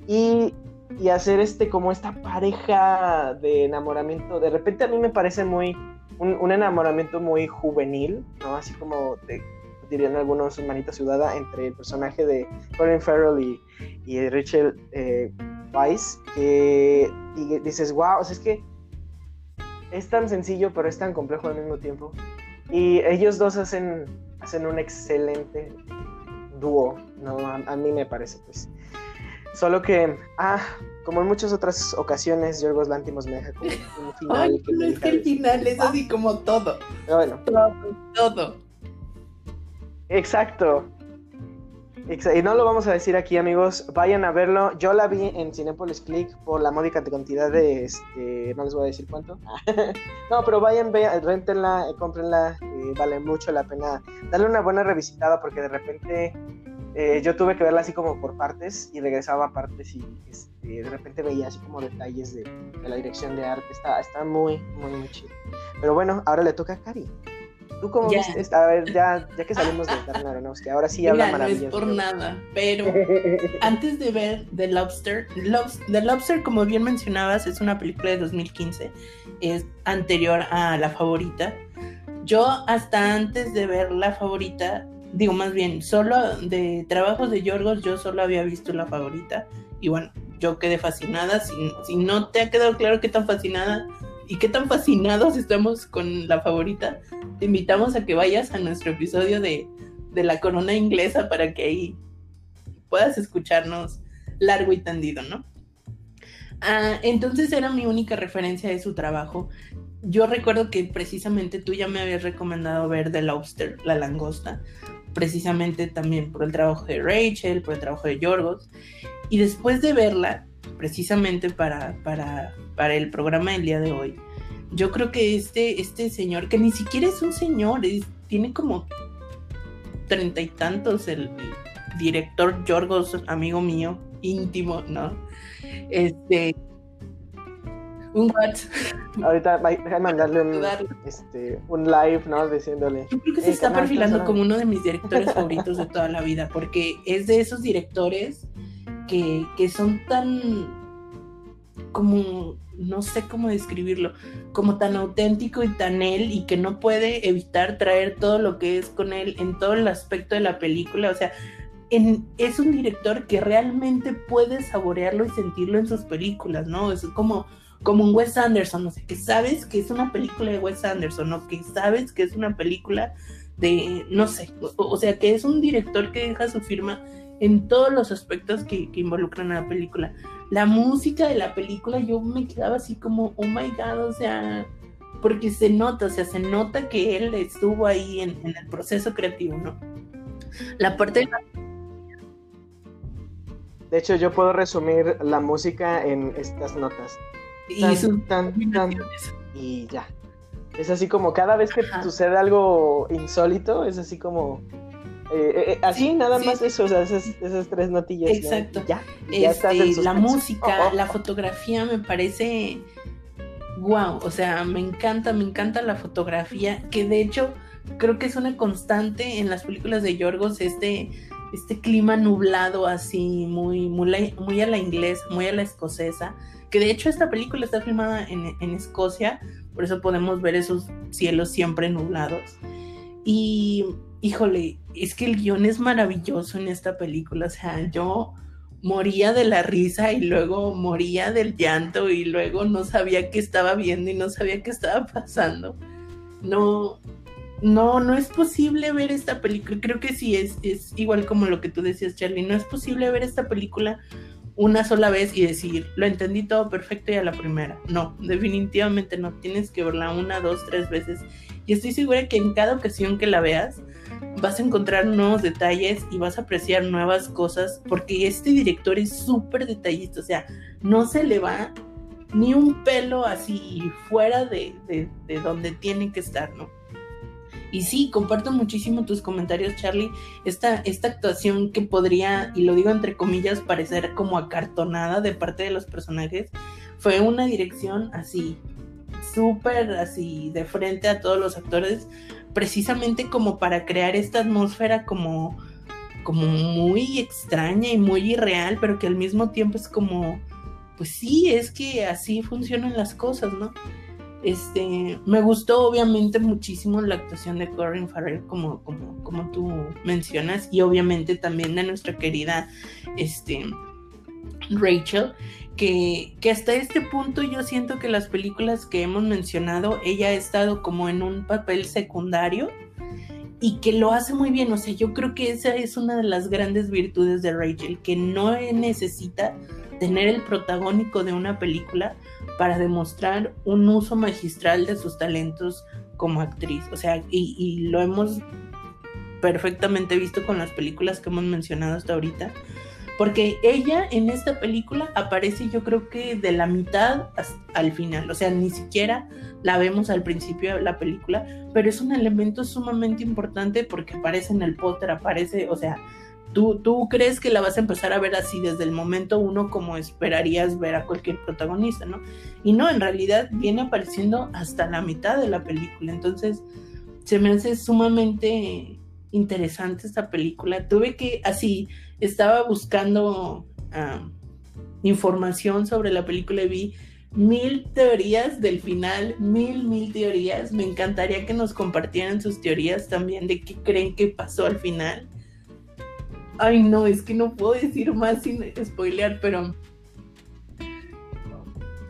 Y, y, hacer este como esta pareja de enamoramiento, de repente a mí me parece muy un, un enamoramiento muy juvenil, ¿no? Así como dirían algunos manita sudada entre el personaje de Colin Farrell y, y Rachel eh, Weisz, que y dices, wow, o sea, es que es tan sencillo, pero es tan complejo al mismo tiempo. Y ellos dos hacen, hacen un excelente dúo, ¿no? A, mí me parece, pues. Solo que, ah, como en muchas otras ocasiones, Yorgos Lántimos me deja como un final. Ay, que es que el final es así como todo. Bueno. Todo, todo. Exacto. Y no lo vamos a decir aquí, amigos. Vayan a verlo. Yo la vi en Cinepolis Click por la módica cantidad de este. No les voy a decir cuánto. no, pero vayan, vean, rentenla, cómprenla. Eh, vale mucho la pena darle una buena revisitada porque de repente eh, yo tuve que verla así como por partes y regresaba a partes y este, de repente veía así como detalles de, la dirección de arte. Está, está muy, muy, muy chido. Pero bueno, ahora le toca a Cari. ¿Tú cómo viste? A ver, ya, ya que salimos de Darren que ahora sí habla maravilloso. No es por nada, pero antes de ver The Lobster, The Lobster, como bien mencionabas, es una película de 2015, es anterior a La Favorita. Yo hasta antes de ver La Favorita, digo más bien, solo de trabajos de Yorgos, yo solo había visto La Favorita. Y bueno, yo quedé fascinada. Si, si no te ha quedado claro qué tan fascinada, y qué tan fascinados estamos con la favorita, te invitamos a que vayas a nuestro episodio de, la corona inglesa para que ahí puedas escucharnos largo y tendido, ¿no? Ah, entonces era mi única referencia de su trabajo. Yo recuerdo que precisamente tú ya me habías recomendado ver The Lobster, La Langosta, precisamente también por el trabajo de Rachel, por el trabajo de Yorgos. Y después de verla, precisamente para, para, para el programa del día de hoy. Yo creo que este, este señor, que ni siquiera es un señor, tiene como treinta y tantos, el, director Yorgos, amigo mío, íntimo, ¿no? Este, un what. Ahorita déjame mandarle un, este, un live, ¿no? Diciéndole. Yo creo que se está perfilando como uno de mis directores favoritos de toda la vida, porque es de esos directores que, son tan como, no sé cómo describirlo, como tan auténtico y tan él y que no puede evitar traer todo lo que es con él en todo el aspecto de la película. O sea, es un director que realmente puede saborearlo y sentirlo en sus películas, ¿no? Es como, como un Wes Anderson, no sé, que sabes que es una película de Wes Anderson, ¿no? Que sabes que es una película de, no sé, o sea, que es un director que deja su firma en todos los aspectos que, involucran a la película. La música de la película, yo me quedaba así como, oh my god, o sea, porque se nota, o sea, se nota que él estuvo ahí en, el proceso creativo, ¿no? La parte de De hecho, yo puedo resumir la música en estas notas. Y, tan, y ya. Es así como cada vez que sucede algo insólito, es así como eh, eh, así nada más eso, o sea, esas, tres notillas. Exacto. Ya, este, la música, oh, oh. la fotografía me parece wow, o sea, me encanta, me encanta la fotografía, que de hecho creo que es una constante en las películas de Yorgos, este, este clima nublado así, muy, muy, muy a la inglesa, muy a la escocesa, que de hecho esta película está filmada en, en Escocia, por eso podemos ver esos cielos siempre nublados. Y híjole, es que el guion es maravilloso en esta película. O sea, yo moría de la risa y luego moría del llanto y luego no sabía qué estaba viendo y no sabía qué estaba pasando. No, no, no es posible ver esta película. Creo que sí, es, es igual como lo que tú decías, Charlie. No es posible ver esta película una sola vez y decir, lo entendí todo perfecto y a la primera. No, definitivamente no. Tienes que verla una, dos, tres veces. Y estoy segura que en cada ocasión que la veas, vas a encontrar nuevos detalles y vas a apreciar nuevas cosas porque este director es súper detallista. O sea, no se le va ni un pelo así fuera de, de, de donde tiene que estar, ¿no? Y sí, comparto muchísimo tus comentarios, Charlie. Esta, esta actuación que podría, y lo digo entre comillas, parecer como acartonada de parte de los personajes, fue una dirección así, súper así, de frente a todos los actores, precisamente como para crear esta atmósfera como, como muy extraña y muy irreal, pero que al mismo tiempo es como, pues sí, es que así funcionan las cosas, ¿no? Este, me gustó obviamente muchísimo la actuación de Corinne Farrell como, como, como tú mencionas y obviamente también de nuestra querida este, Rachel, que, hasta este punto yo siento que las películas que hemos mencionado, ella ha estado como en un papel secundario y que lo hace muy bien, o sea, yo creo que esa es una de las grandes virtudes de Rachel, que no necesita tener el protagónico de una película para demostrar un uso magistral de sus talentos como actriz. O sea, y, lo hemos perfectamente visto con las películas que hemos mencionado hasta ahorita. Porque ella en esta película aparece yo creo que de la mitad al final. O sea, ni siquiera la vemos al principio de la película. Pero es un elemento sumamente importante porque aparece en el póster, aparece, o sea, Tú, crees que la vas a empezar a ver así desde el momento uno como esperarías ver a cualquier protagonista, ¿no? Y no, en realidad viene apareciendo hasta la mitad de la película. Entonces, se me hace sumamente interesante esta película. Tuve que, así, estaba buscando ah, información sobre la película y vi mil teorías del final, mil, mil teorías. Me encantaría que nos compartieran sus teorías también de qué creen que pasó al final Ay, no, es que no puedo decir más sin spoilear, pero.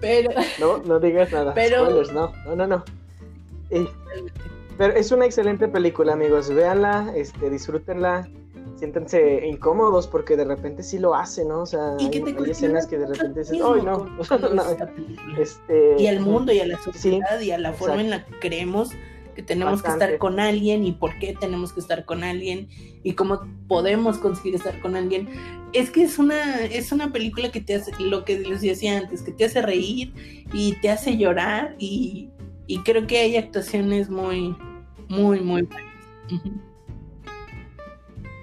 Pero. No, no digas nada. Pero... Spoilers, no, no, no, no. pero es una excelente película, amigos. Véanla, este, disfrútenla. Siéntense incómodos porque de repente sí lo hace, ¿no? O sea, ¿Y hay, hay escenas que de repente dicen, ¡ay, no! no este, y al mundo y a la sociedad y a la forma en la que creemos que tenemos que estar con alguien y por qué tenemos que estar con alguien y cómo podemos conseguir estar con alguien. Es que es una, es una película que te hace, lo que les decía antes, que te hace reír y te hace llorar y, y creo que hay actuaciones muy, muy, muy buenas.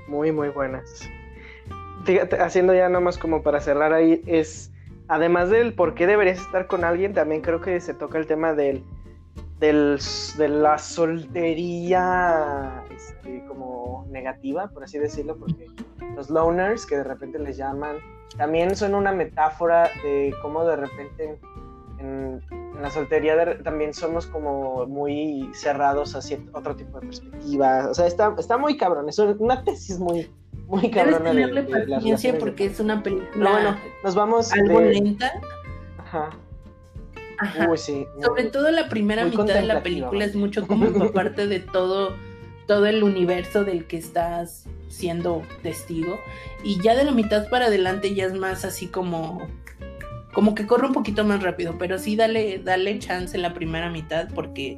Muy, muy buenas. Fíjate, haciendo ya nomás como para cerrar ahí, es, además del por qué deberías estar con alguien, también creo que se toca el tema del del, de la soltería este, como negativa, por así decirlo, porque los loners que de repente les llaman, también son una metáfora de cómo de repente en, la soltería también somos como muy cerrados hacia otro tipo de perspectiva. O sea, está, está muy cabrón, es una tesis muy, muy cabrona. Debes tenerle paciencia porque es una película bueno, nos vamos algo lenta. Ajá sobre todo la primera mitad de la película es mucho como parte de todo, todo el universo del que estás siendo testigo. Y ya de la mitad para adelante ya es más así como. Como que corre un poquito más rápido. Pero sí dale, dale chance en la primera mitad. Porque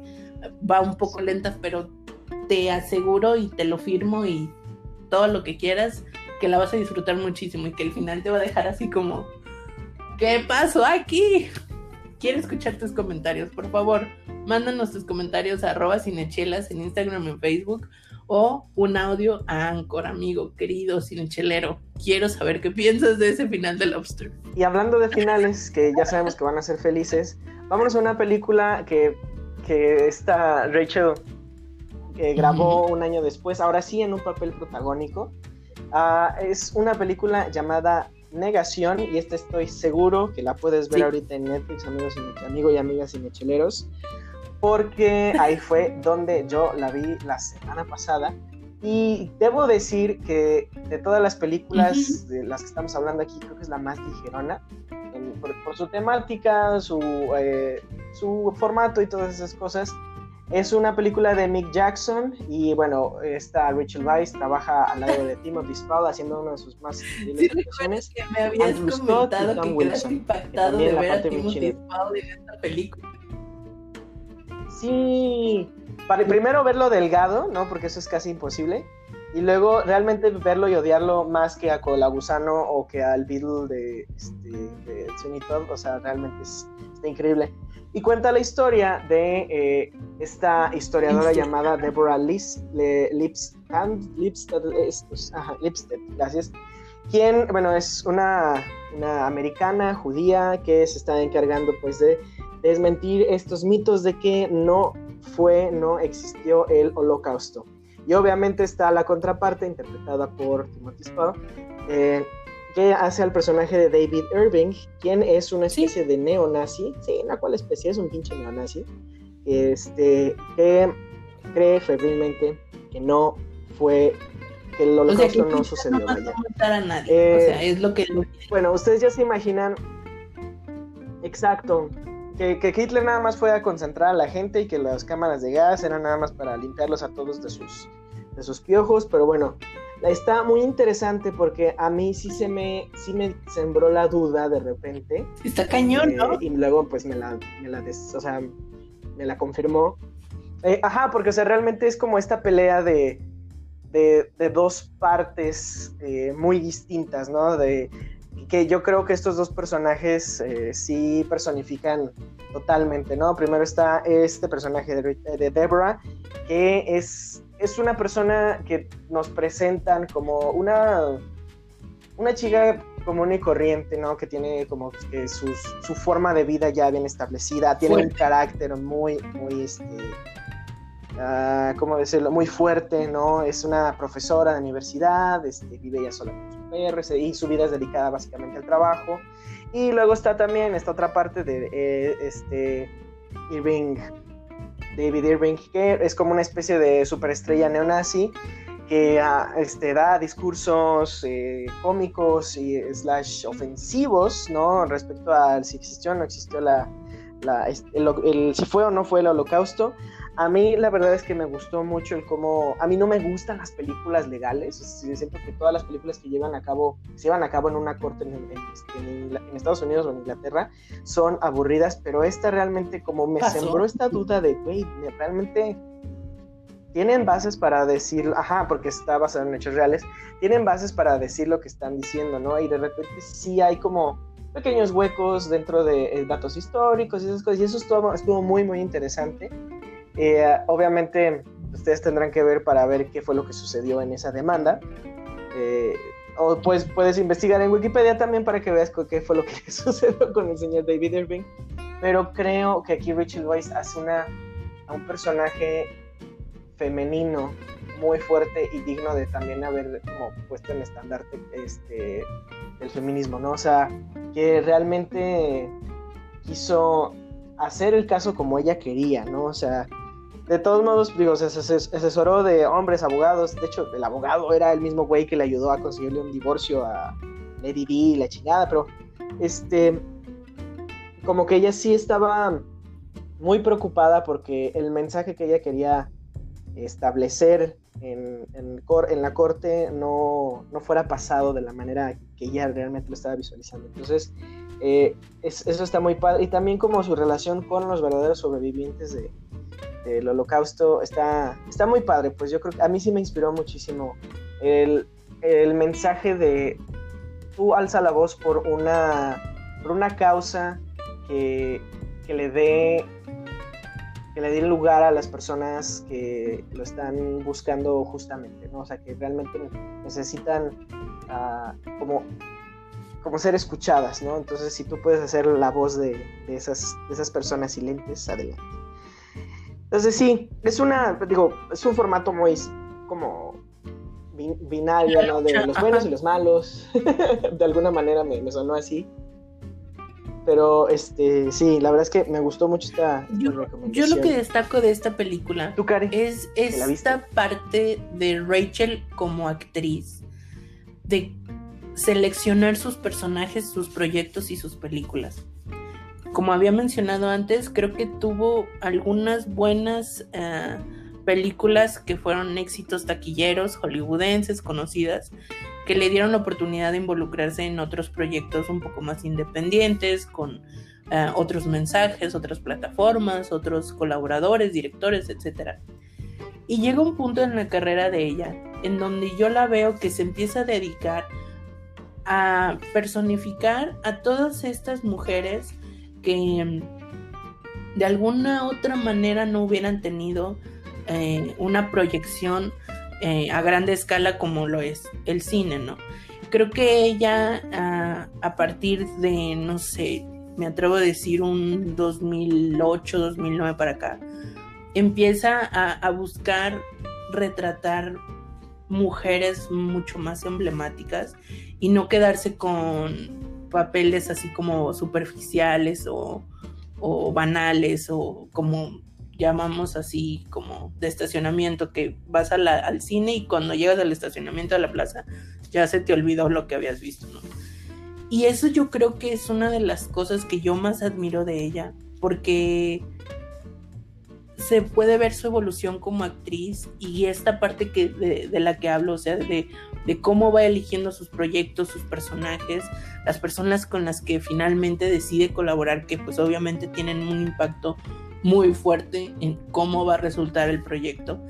va un poco lenta. Pero te aseguro y te lo firmo y todo lo que quieras. Que la vas a disfrutar muchísimo. Y que el final te va a dejar así como. ¿Qué pasó aquí? quiero escuchar tus comentarios. Por favor, mándanos tus comentarios a arroba cinechelas en Instagram y en Facebook o un audio a Anchor, amigo, querido cinechelero. Quiero saber qué piensas de ese final de Lobster. Y hablando de finales, que ya sabemos que van a ser felices, vámonos a una película que, que esta Rachel que grabó un año después, ahora sí en un papel protagónico. Ah, es una película llamada Negación, y esta estoy seguro que la puedes ver ahorita en Netflix, amigos y amigo y amigas mecheleros porque ahí fue donde yo la vi la semana pasada. Y debo decir que de todas las películas de las que estamos hablando aquí, creo que es la más ligerona, por, su temática, su, eh, su formato y todas esas cosas. Es una película de Mick Jackson y bueno, está Rachel Weisz, trabaja al lado de Timothy Spall haciendo una de sus más sí, que me habías comentado que Wilson, impactado de ver a Timothy Spall en esta película. Sí, para primero verlo delgado, ¿no? Porque eso es casi imposible. Y luego realmente verlo y odiarlo más que a Colagusano o que al Beatle de, este, de Todd. O sea, realmente es, está increíble. Y cuenta la historia de eh, esta historiadora llamada Deborah Lipstead, gracias, quien, bueno, es una, una, americana judía que se está encargando pues de desmentir estos mitos de que no fue, no existió el holocausto. Y obviamente está la contraparte interpretada por Timothy Spall, eh, que hace al personaje de David Irving, quien es una especie de neonazi, sí, la cual especie es un pinche neonazi, este, que cree febrilmente que no fue, que el holocausto no sucedió. No a nadie, o eh, sea, es lo que... Bueno, ustedes ya se imaginan, exacto, que, que, Hitler nada más fue a concentrar a la gente y que las cámaras de gas eran nada más para limpiarlos a todos de sus, de sus piojos, pero bueno, está muy interesante porque a mí sí se me, sí me sembró la duda de repente. Está cañón, ¿no? Eh, y luego pues me la, me la, o sea, me la confirmó. Eh, ajá, porque o sea, realmente es como esta pelea de, de, de dos partes eh, muy distintas, ¿no? De que yo creo que estos dos personajes sí personifican totalmente, ¿no? Primero está este personaje de, de Deborah, que es es una persona que nos presentan como una, una chica común y corriente, ¿no? Que tiene como que su, forma de vida ya bien establecida, tiene un carácter muy, muy, este, uh, ¿cómo decirlo? Muy fuerte, ¿no? Es una profesora de universidad, este, vive ya sola con perro y su vida es dedicada básicamente al trabajo. Y luego está también esta otra parte de eh, este Irving David Irving, que es como una especie de superestrella neonazi que ah, este, da discursos eh, cómicos y slash ofensivos, ¿no? Respecto a si existió o no existió la, el, si fue o no fue el holocausto. A mí la verdad es que me gustó mucho el cómo, a mí no me gustan las películas legales, siento que todas las películas que llevan a cabo, se llevan a cabo en una corte en, Estados Unidos o en Inglaterra, son aburridas, pero esta realmente como me sembró esta duda de, güey, realmente tienen bases para decir, ajá, porque está basado en hechos reales, tienen bases para decir lo que están diciendo, ¿no? Y de repente sí hay como pequeños huecos dentro de eh, datos históricos y esas cosas, y eso estuvo, estuvo muy, muy interesante. Eh, obviamente, ustedes tendrán que ver para ver qué fue lo que sucedió en esa demanda. Eh, o pues puedes investigar en Wikipedia también para que veas qué fue lo que sucedió con el señor David Irving. Pero creo que aquí Rachel Weisz hace una, a un personaje femenino muy fuerte y digno de también haber como puesto en estandarte este, del feminismo, ¿no? O sea, que realmente quiso hacer el caso como ella quería, ¿no? O sea, de todos modos, digo, se asesoró de hombres, abogados. De hecho, el abogado era el mismo güey que le ayudó a conseguirle un divorcio a Lady D la chingada, pero este, como que ella sí estaba muy preocupada porque el mensaje que ella quería establecer en, en, la corte no, no, fuera pasado de la manera que ella realmente lo estaba visualizando. Entonces, eh, eso está muy padre. Y también como su relación con los verdaderos sobrevivientes de, del holocausto está, está muy padre. Pues yo creo que a mí sí me inspiró muchísimo el, el mensaje de tú alza la voz por una, por una causa que, que le dé que le dé lugar a las personas que lo están buscando justamente, ¿no? O sea, que realmente necesitan uh, como como ser escuchadas, ¿no? Entonces, si tú puedes hacer la voz de, esas, esas personas silentes, adelante. Entonces, sí, es una, digo, es un formato muy como binario, ¿no? De los buenos y los malos. de alguna manera me, sonó así. Pero este, sí, la verdad es que me gustó mucho esta, yo, yo lo que destaco de esta película es esta parte de Rachel como actriz, de seleccionar sus personajes, sus proyectos y sus películas. Como había mencionado antes, creo que tuvo algunas buenas eh, películas que fueron éxitos taquilleros, hollywoodenses, conocidas, que le dieron la oportunidad de involucrarse en otros proyectos un poco más independientes, con eh, otros mensajes, otras plataformas, otros colaboradores, directores, etc. Y llega un punto en la carrera de ella en donde yo la veo que se empieza a dedicar a personificar a todas estas mujeres que mm, de alguna otra manera no hubieran tenido eh, una proyección eh, a grande escala como lo es el cine, ¿no? Creo que ella ah, a partir de, no sé, me atrevo a decir un 2008, 2009 para acá, empieza a buscar retratar mujeres mucho más emblemáticas y no quedarse con papeles así como superficiales o, banales o como llamamos así como de estacionamiento, que vas al cine y cuando llegas al estacionamiento de la plaza ya se te olvidó lo que habías visto. Y eso yo creo que es una de las cosas que yo más admiro de ella, porque se puede ver su evolución como actriz y esta parte que de, la que hablo, o sea, de, cómo va eligiendo sus proyectos, sus personajes, las personas con las que finalmente decide colaborar, que pues obviamente tienen un impacto muy fuerte en cómo va a resultar el proyecto.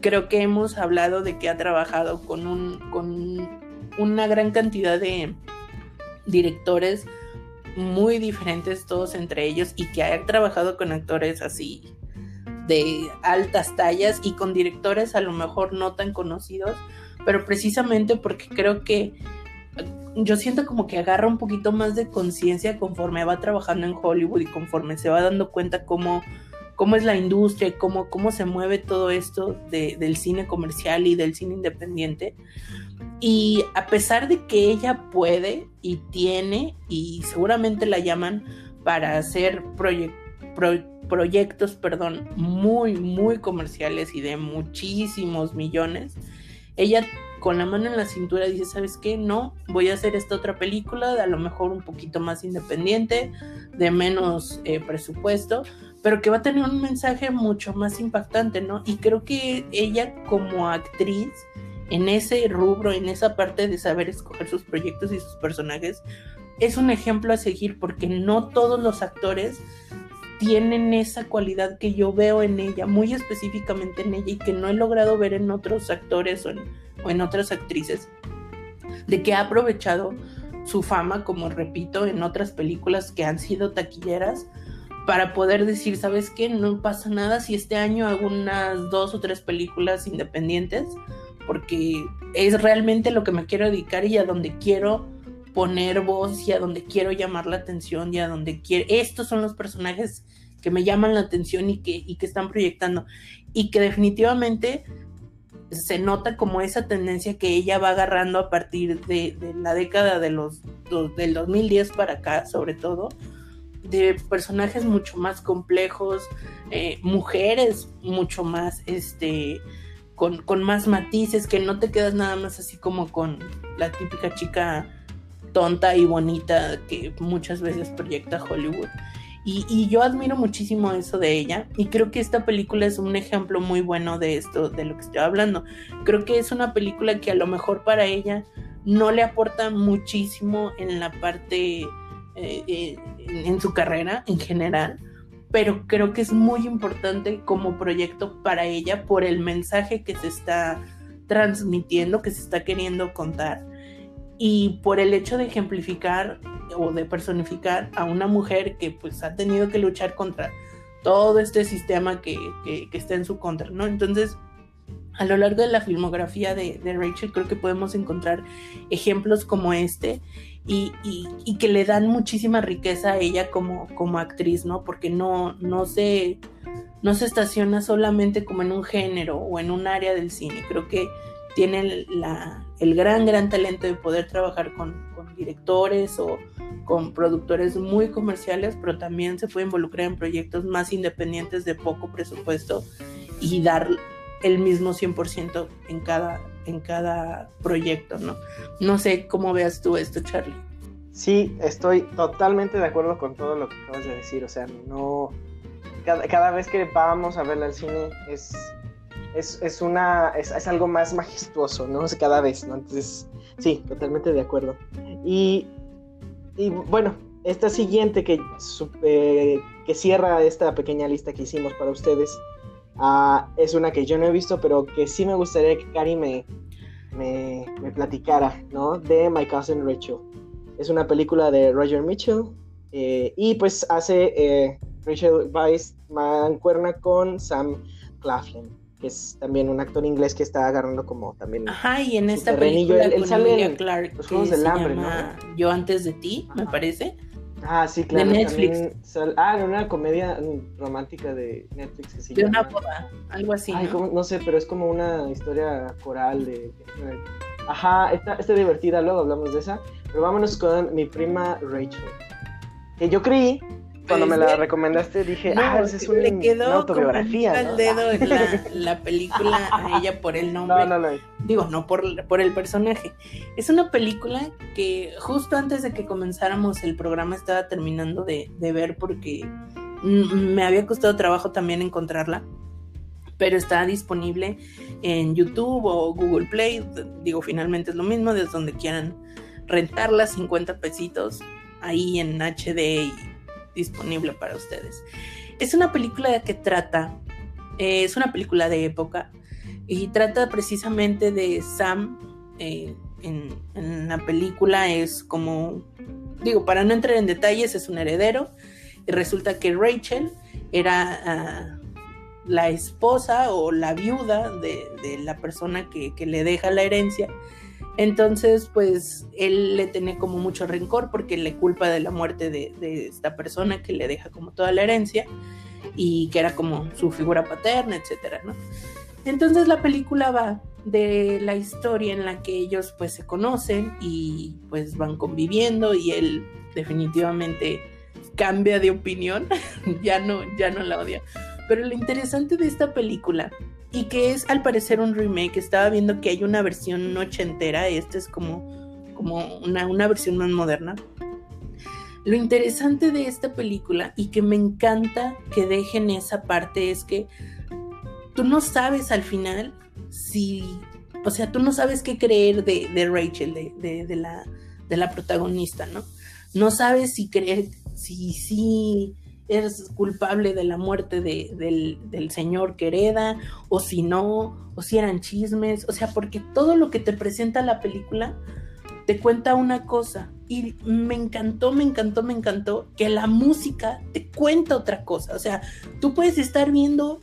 Creo que hemos hablado de que ha trabajado con, un, con una gran cantidad de directores muy diferentes todos entre ellos y que ha trabajado con actores así de altas tallas y con directores a lo mejor no tan conocidos, pero precisamente porque creo que yo siento como que agarra un poquito más de conciencia conforme va trabajando en Hollywood y conforme se va dando cuenta cómo, cómo es la industria, cómo, cómo se mueve todo esto del cine comercial y del cine independiente. Y a pesar de que ella puede y tiene, y seguramente la llaman para hacer proyectos, proyectos, perdón, muy, muy comerciales y de muchísimos millones, ella con la mano en la cintura dice, ¿sabes qué? No, voy a hacer esta otra película, a lo mejor un poquito más independiente, de menos eh, presupuesto, pero que va a tener un mensaje mucho más impactante, ¿no? Y creo que ella como actriz, en ese rubro, en esa parte de saber escoger sus proyectos y sus personajes, es un ejemplo a seguir porque no todos los actores tienen esa cualidad que yo veo en ella, muy específicamente en ella y que no he logrado ver en otros actores o en, otras actrices, de que ha aprovechado su fama, como repito, en otras películas que han sido taquilleras, para poder decir, ¿sabes qué? No pasa nada si este año hago unas dos o tres películas independientes, porque es realmente lo que me quiero dedicar y a donde quiero poner voz y a donde quiero llamar la atención y a donde quiero... Estos son los personajes que me llaman la atención y que, que están proyectando. Y que definitivamente se nota como esa tendencia que ella va agarrando a partir de, la década de los, del 2010 para acá, sobre todo, de personajes mucho más complejos, eh, mujeres mucho más, este, con, con, más matices, que no te quedas nada más así como con la típica chica tonta y bonita que muchas veces proyecta Hollywood. Y, yo admiro muchísimo eso de ella y creo que esta película es un ejemplo muy bueno de esto, de lo que estoy hablando. Creo que es una película que a lo mejor para ella no le aporta muchísimo en la parte, eh, eh, en su carrera en general, pero creo que es muy importante como proyecto para ella por el mensaje que se está transmitiendo, que se está queriendo contar y por el hecho de ejemplificar o de personificar a una mujer que pues ha tenido que luchar contra todo este sistema que, está en su contra, ¿no? Entonces, a lo largo de la filmografía de, Rachel creo que podemos encontrar ejemplos como este y, que le dan muchísima riqueza a ella como, como actriz, ¿no? Porque no, no, se, no se estaciona solamente como en un género o en un área del cine, creo que tiene la, el gran, gran talento de poder trabajar con, directores o, con productores muy comerciales, pero también se puede involucrar en proyectos más independientes de poco presupuesto y dar el mismo 100% en cada, en cada proyecto, ¿no? No sé cómo veas tú esto, Charlie. Sí, estoy totalmente de acuerdo con todo lo que acabas de decir, o sea, no... Cada, vez que vamos a verla al cine es, es, una, es, algo más majestuoso, ¿no? cada vez, ¿no? Entonces, sí, totalmente de acuerdo. Y y bueno, esta siguiente que, eh, que cierra esta pequeña lista que hicimos para ustedes uh, es una que yo no he visto, pero que sí me gustaría que Cari me, me, me, platicara, ¿no? De My Cousin Rachel. Es una película de Roger Mitchell eh, y pues hace eh, Rachel Weisz mancuerna con Sam Claflin que es también un actor inglés que está agarrando como también. Ajá, y en esta película él, sale en Clark, los Juegos del Hambre, ¿no? Yo antes de ti, me parece. Ah, sí, claro. De Netflix. ah, una comedia romántica de Netflix que se de una boda, algo así. ¿no? no sé, pero es como una historia coral de. Ajá, está, está divertida, luego hablamos de esa. Pero vámonos con mi prima Rachel. Que yo creí cuando me la recomendaste dije, ah, es un, le quedó una autobiografía. el dedo en la, película a ella por el nombre. No, no, no. Digo, no por, por el personaje. Es una película que justo antes de que comenzáramos el programa estaba terminando de, de ver porque me había costado trabajo también encontrarla. Pero está disponible en YouTube o Google Play. Digo, finalmente es lo mismo, desde donde quieran rentarla, 50 pesitos ahí en HD y disponible para ustedes. Es una película que trata, eh, es una película de época y trata precisamente de Sam. Eh, en, la película es como, digo, para no entrar en detalles, es un heredero y resulta que Rachel era ah, la esposa o la viuda de, la persona que, que le deja la herencia entonces, pues él le tiene como mucho rencor porque le culpa de la muerte de, esta persona que le deja como toda la herencia y que era como su figura paterna, etcétera. Entonces la película va de la historia en la que ellos pues se conocen y pues van conviviendo y él definitivamente cambia de opinión, ya no, ya no la odia. Pero lo interesante de esta película y que es al parecer un remake. Estaba viendo que hay una versión ochentera, esta es como, como una, una versión más moderna. Lo interesante de esta película y que me encanta que dejen esa parte es que tú no sabes al final si, o sea, tú no sabes qué creer de, de Rachel, de, de, la, de la protagonista, ¿no? No sabes si creer, si, si es culpable de la muerte del, señor que hereda, o si no, o si eran chismes, o sea, porque todo lo que te presenta la película te cuenta una cosa. Y me encantó, me encantó, me encantó que la música te cuenta otra cosa. O sea, tú puedes estar viendo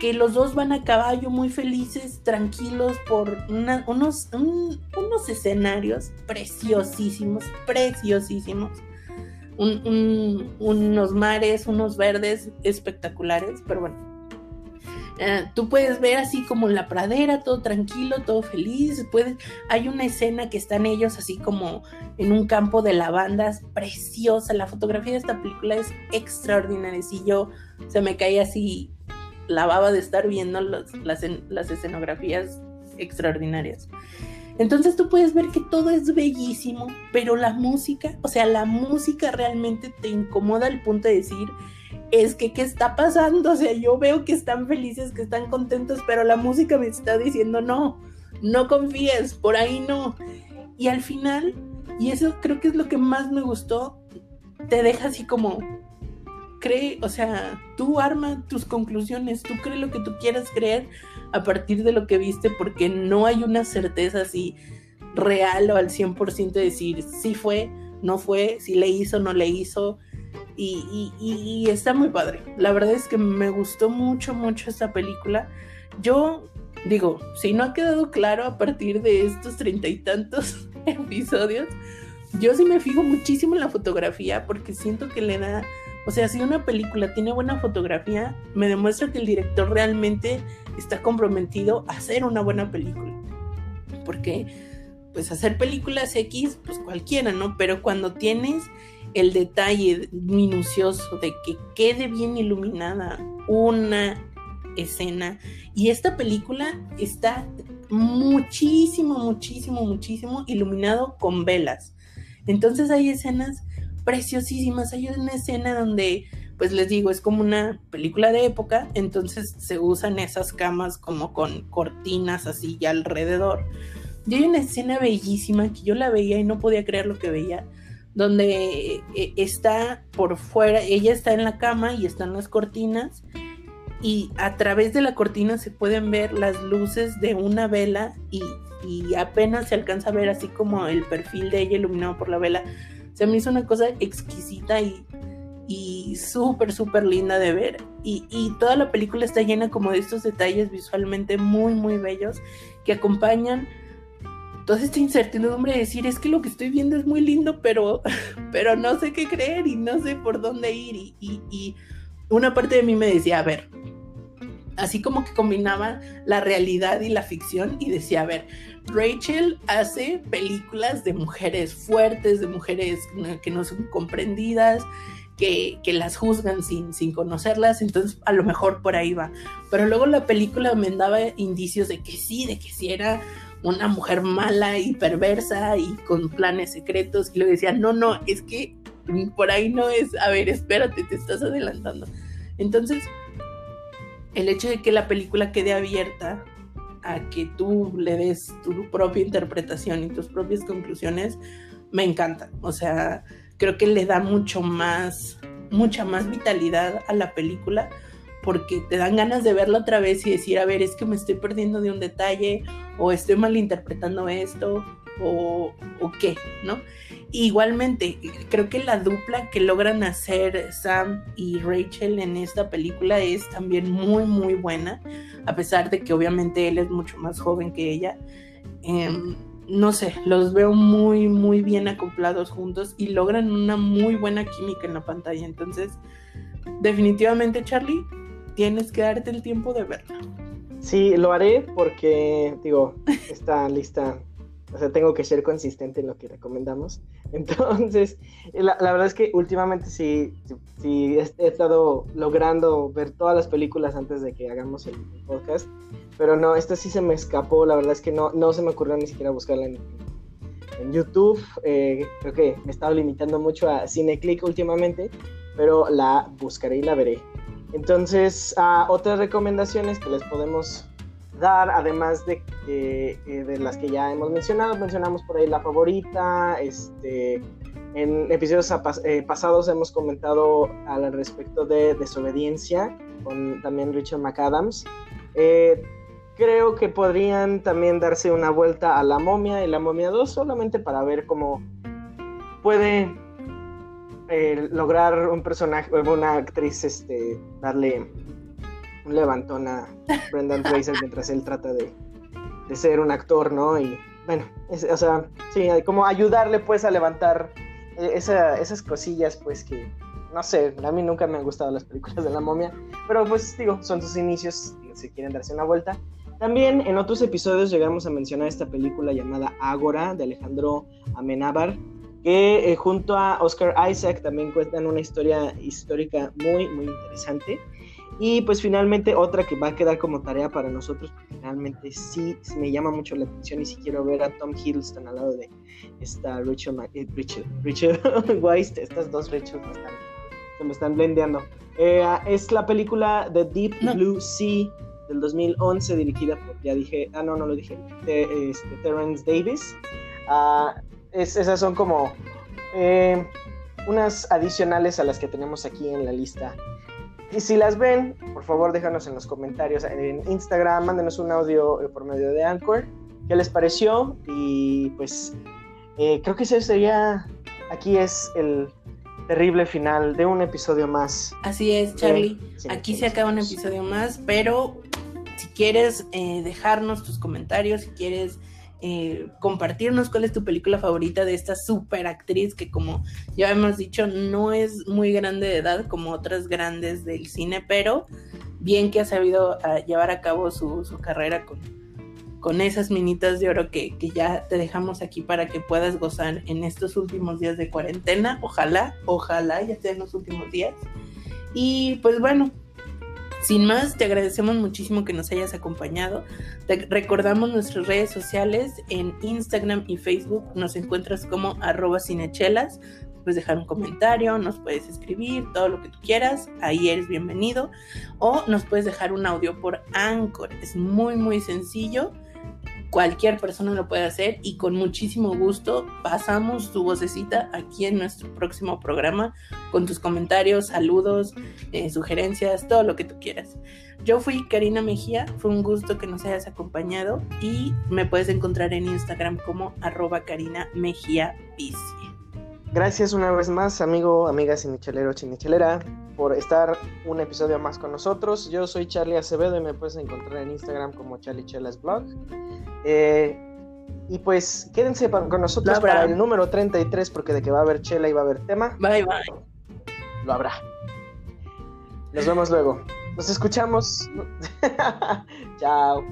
que los dos van a caballo muy felices, tranquilos por unos, unos escenarios preciosísimos, preciosísimos unos mares, unos verdes espectaculares, pero bueno. Eh, tú puedes ver así como la pradera, todo tranquilo, todo feliz. Puedes, hay una escena que están ellos así como en un campo de lavandas, preciosa. La fotografía de esta película es extraordinaria. Si yo se me caía así la baba de estar viendo las, las escenografías extraordinarias. Entonces tú puedes ver que todo es bellísimo, pero la música, o sea, la música realmente te incomoda al punto de decir, es que, ¿qué está pasando? O sea, yo veo que están felices, que están contentos, pero la música me está diciendo, no, no confíes, por ahí no. Y al final, y eso creo que es lo que más me gustó, te deja así como, cree, o sea, tú arma tus conclusiones, tú cree lo que tú quieras creer, a partir de lo que viste porque no hay una certeza así real o al 100% de decir si fue, no fue, si le hizo, no le hizo. Y, y, está muy padre. La verdad es que me gustó mucho, mucho esta película. Yo digo, si no ha quedado claro a partir de estos treinta y tantos episodios, yo sí me fijo muchísimo en la fotografía porque siento que le da, o sea, si una película tiene buena fotografía, me demuestra que el director realmente está comprometido a hacer una buena película. Porque pues hacer películas X, pues cualquiera, ¿no? Pero cuando tienes el detalle minucioso de que quede bien iluminada una escena y esta película está muchísimo, muchísimo, muchísimo iluminado con velas. Entonces hay escenas preciosísimas. Hay una escena donde, pues les digo, es como una película de época, entonces se usan esas camas como con cortinas así ya alrededor. Y hay una escena bellísima que yo la veía y no podía creer lo que veía, donde eh, está por fuera, ella está en la cama y están las cortinas y a través de la cortina se pueden ver las luces de una vela y, y apenas se alcanza a ver así como el perfil de ella iluminado por la vela se me hizo una cosa exquisita y, y súper, súper linda de ver. Y, y, toda la película está llena como de estos detalles visualmente muy, muy bellos que acompañan toda esta incertidumbre de decir, es que lo que estoy viendo es muy lindo, pero, pero no sé qué creer y no sé por dónde ir. Y, y, y una parte de mí me decía, a ver, así como que combinaba la realidad y la ficción y decía, a ver, Rachel hace películas de mujeres fuertes, de mujeres que no son comprendidas, que, las juzgan sin, sin conocerlas, entonces a lo mejor por ahí va. Pero luego la película me daba indicios de que sí, de que sí era una mujer mala y perversa y con planes secretos, y luego decía, no, no, es que por ahí no es, a ver, espérate, te estás adelantando. Entonces, el hecho de que la película quede abierta a que tú le des tu propia interpretación y tus propias conclusiones, me encanta. O sea, creo que le da mucho más, mucha más vitalidad a la película porque te dan ganas de verla otra vez y decir, a ver, es que me estoy perdiendo de un detalle o estoy malinterpretando esto o, qué, ¿no? Igualmente, creo que la dupla que logran hacer Sam y Rachel en esta película es también muy, muy buena, a pesar de que obviamente él es mucho más joven que ella. Em, no sé, los veo muy, muy bien acoplados juntos y logran una muy buena química en la pantalla. Entonces, definitivamente, Charlie, tienes que darte el tiempo de verla. Sí, lo haré porque, digo, esta lista o sea, tengo que ser consistente en lo que recomendamos. Entonces, la, verdad es que últimamente sí, sí, he, estado logrando ver todas las películas antes de que hagamos el, podcast. Pero no, esta sí se me escapó. La verdad es que no, no se me ocurrió ni siquiera buscarla en, en YouTube. Eh, creo que me he estado limitando mucho a CineClick últimamente. Pero la buscaré y la veré. Entonces, uh, otras recomendaciones que les podemos dar, además de, eh, de las que ya hemos mencionado, mencionamos por ahí la favorita, este, en episodios eh, pasados hemos comentado al respecto de desobediencia con también Richard McAdams. Eh, creo que podrían también darse una vuelta a la momia y la momia 2 solamente para ver cómo puede lograr un personaje, una actriz, este, darle un levantón a Brendan Fraser mientras él trata de, ser un actor, ¿no? Y bueno, o sea, sí, como ayudarle pues a levantar eh, esas cosillas pues que, no sé, a mí nunca me han gustado las películas de la momia, pero pues digo, son sus inicios, si quieren darse una vuelta. También en otros episodios llegamos a mencionar esta película llamada Ágora de Alejandro Amenábar, que eh, junto a Oscar Isaac también cuentan una historia histórica muy, muy interesante. Y pues finalmente otra que va a quedar como tarea para nosotros, porque finalmente sí me llama mucho la atención y si quiero ver a Tom Hiddleston al lado de esta Rachel, eh, Rachel, Rachel Weisz, estas dos Rachel me están, se me están blendeando. Eh, es la película The Deep Blue Sea del 2011 dirigida por, ya dije, ah no, no lo dije, de, este, Terrence Davis. Ah, esas son como eh, unas adicionales a las que tenemos aquí en la lista y si las ven, por favor déjanos en los comentarios en Instagram, mándenos un audio eh, por medio de Anchor. ¿Qué les pareció? Y pues eh, creo que ese sería, aquí es el terrible final de un episodio más. Así es, Charlie. aquí se acaba un episodio más, pero si quieres eh, dejarnos tus comentarios, si quieres eh, compartirnos cuál es tu película favorita de esta super actriz que como ya hemos dicho no es muy grande de edad como otras grandes del cine, pero bien que ha sabido ah, llevar a cabo su, carrera con, con esas minitas de oro que, que, ya te dejamos aquí para que puedas gozar en estos últimos días de cuarentena. Ojalá, ojalá ya sean los últimos días. Y pues bueno, sin más, te agradecemos muchísimo que nos hayas acompañado. Recordamos nuestras redes sociales en Instagram y Facebook. Nos encuentras como arroba cinechelas. Puedes dejar un comentario, nos puedes escribir, todo lo que tú quieras. Ahí eres bienvenido. O nos puedes dejar un audio por Anchor. Es muy, muy sencillo cualquier persona lo puede hacer y con muchísimo gusto pasamos tu vocecita aquí en nuestro próximo programa con tus comentarios, saludos, eh, sugerencias, todo lo que tú quieras. Yo fui Karina Mejía, fue un gusto que nos hayas acompañado y me puedes encontrar en Instagram como arroba Karina Mejía Gracias una vez más, amigo, amiga cinichelero, chinichelera, por estar un episodio más con nosotros. Yo soy Charlie Acevedo y me puedes encontrar en Instagram como Charlie Chelas Blog. Eh, y pues quédense con nosotros para el número 33 porque de que va a haber chela y va a haber tema. Bye bye. Lo habrá. Nos vemos luego. Nos escuchamos. Chao.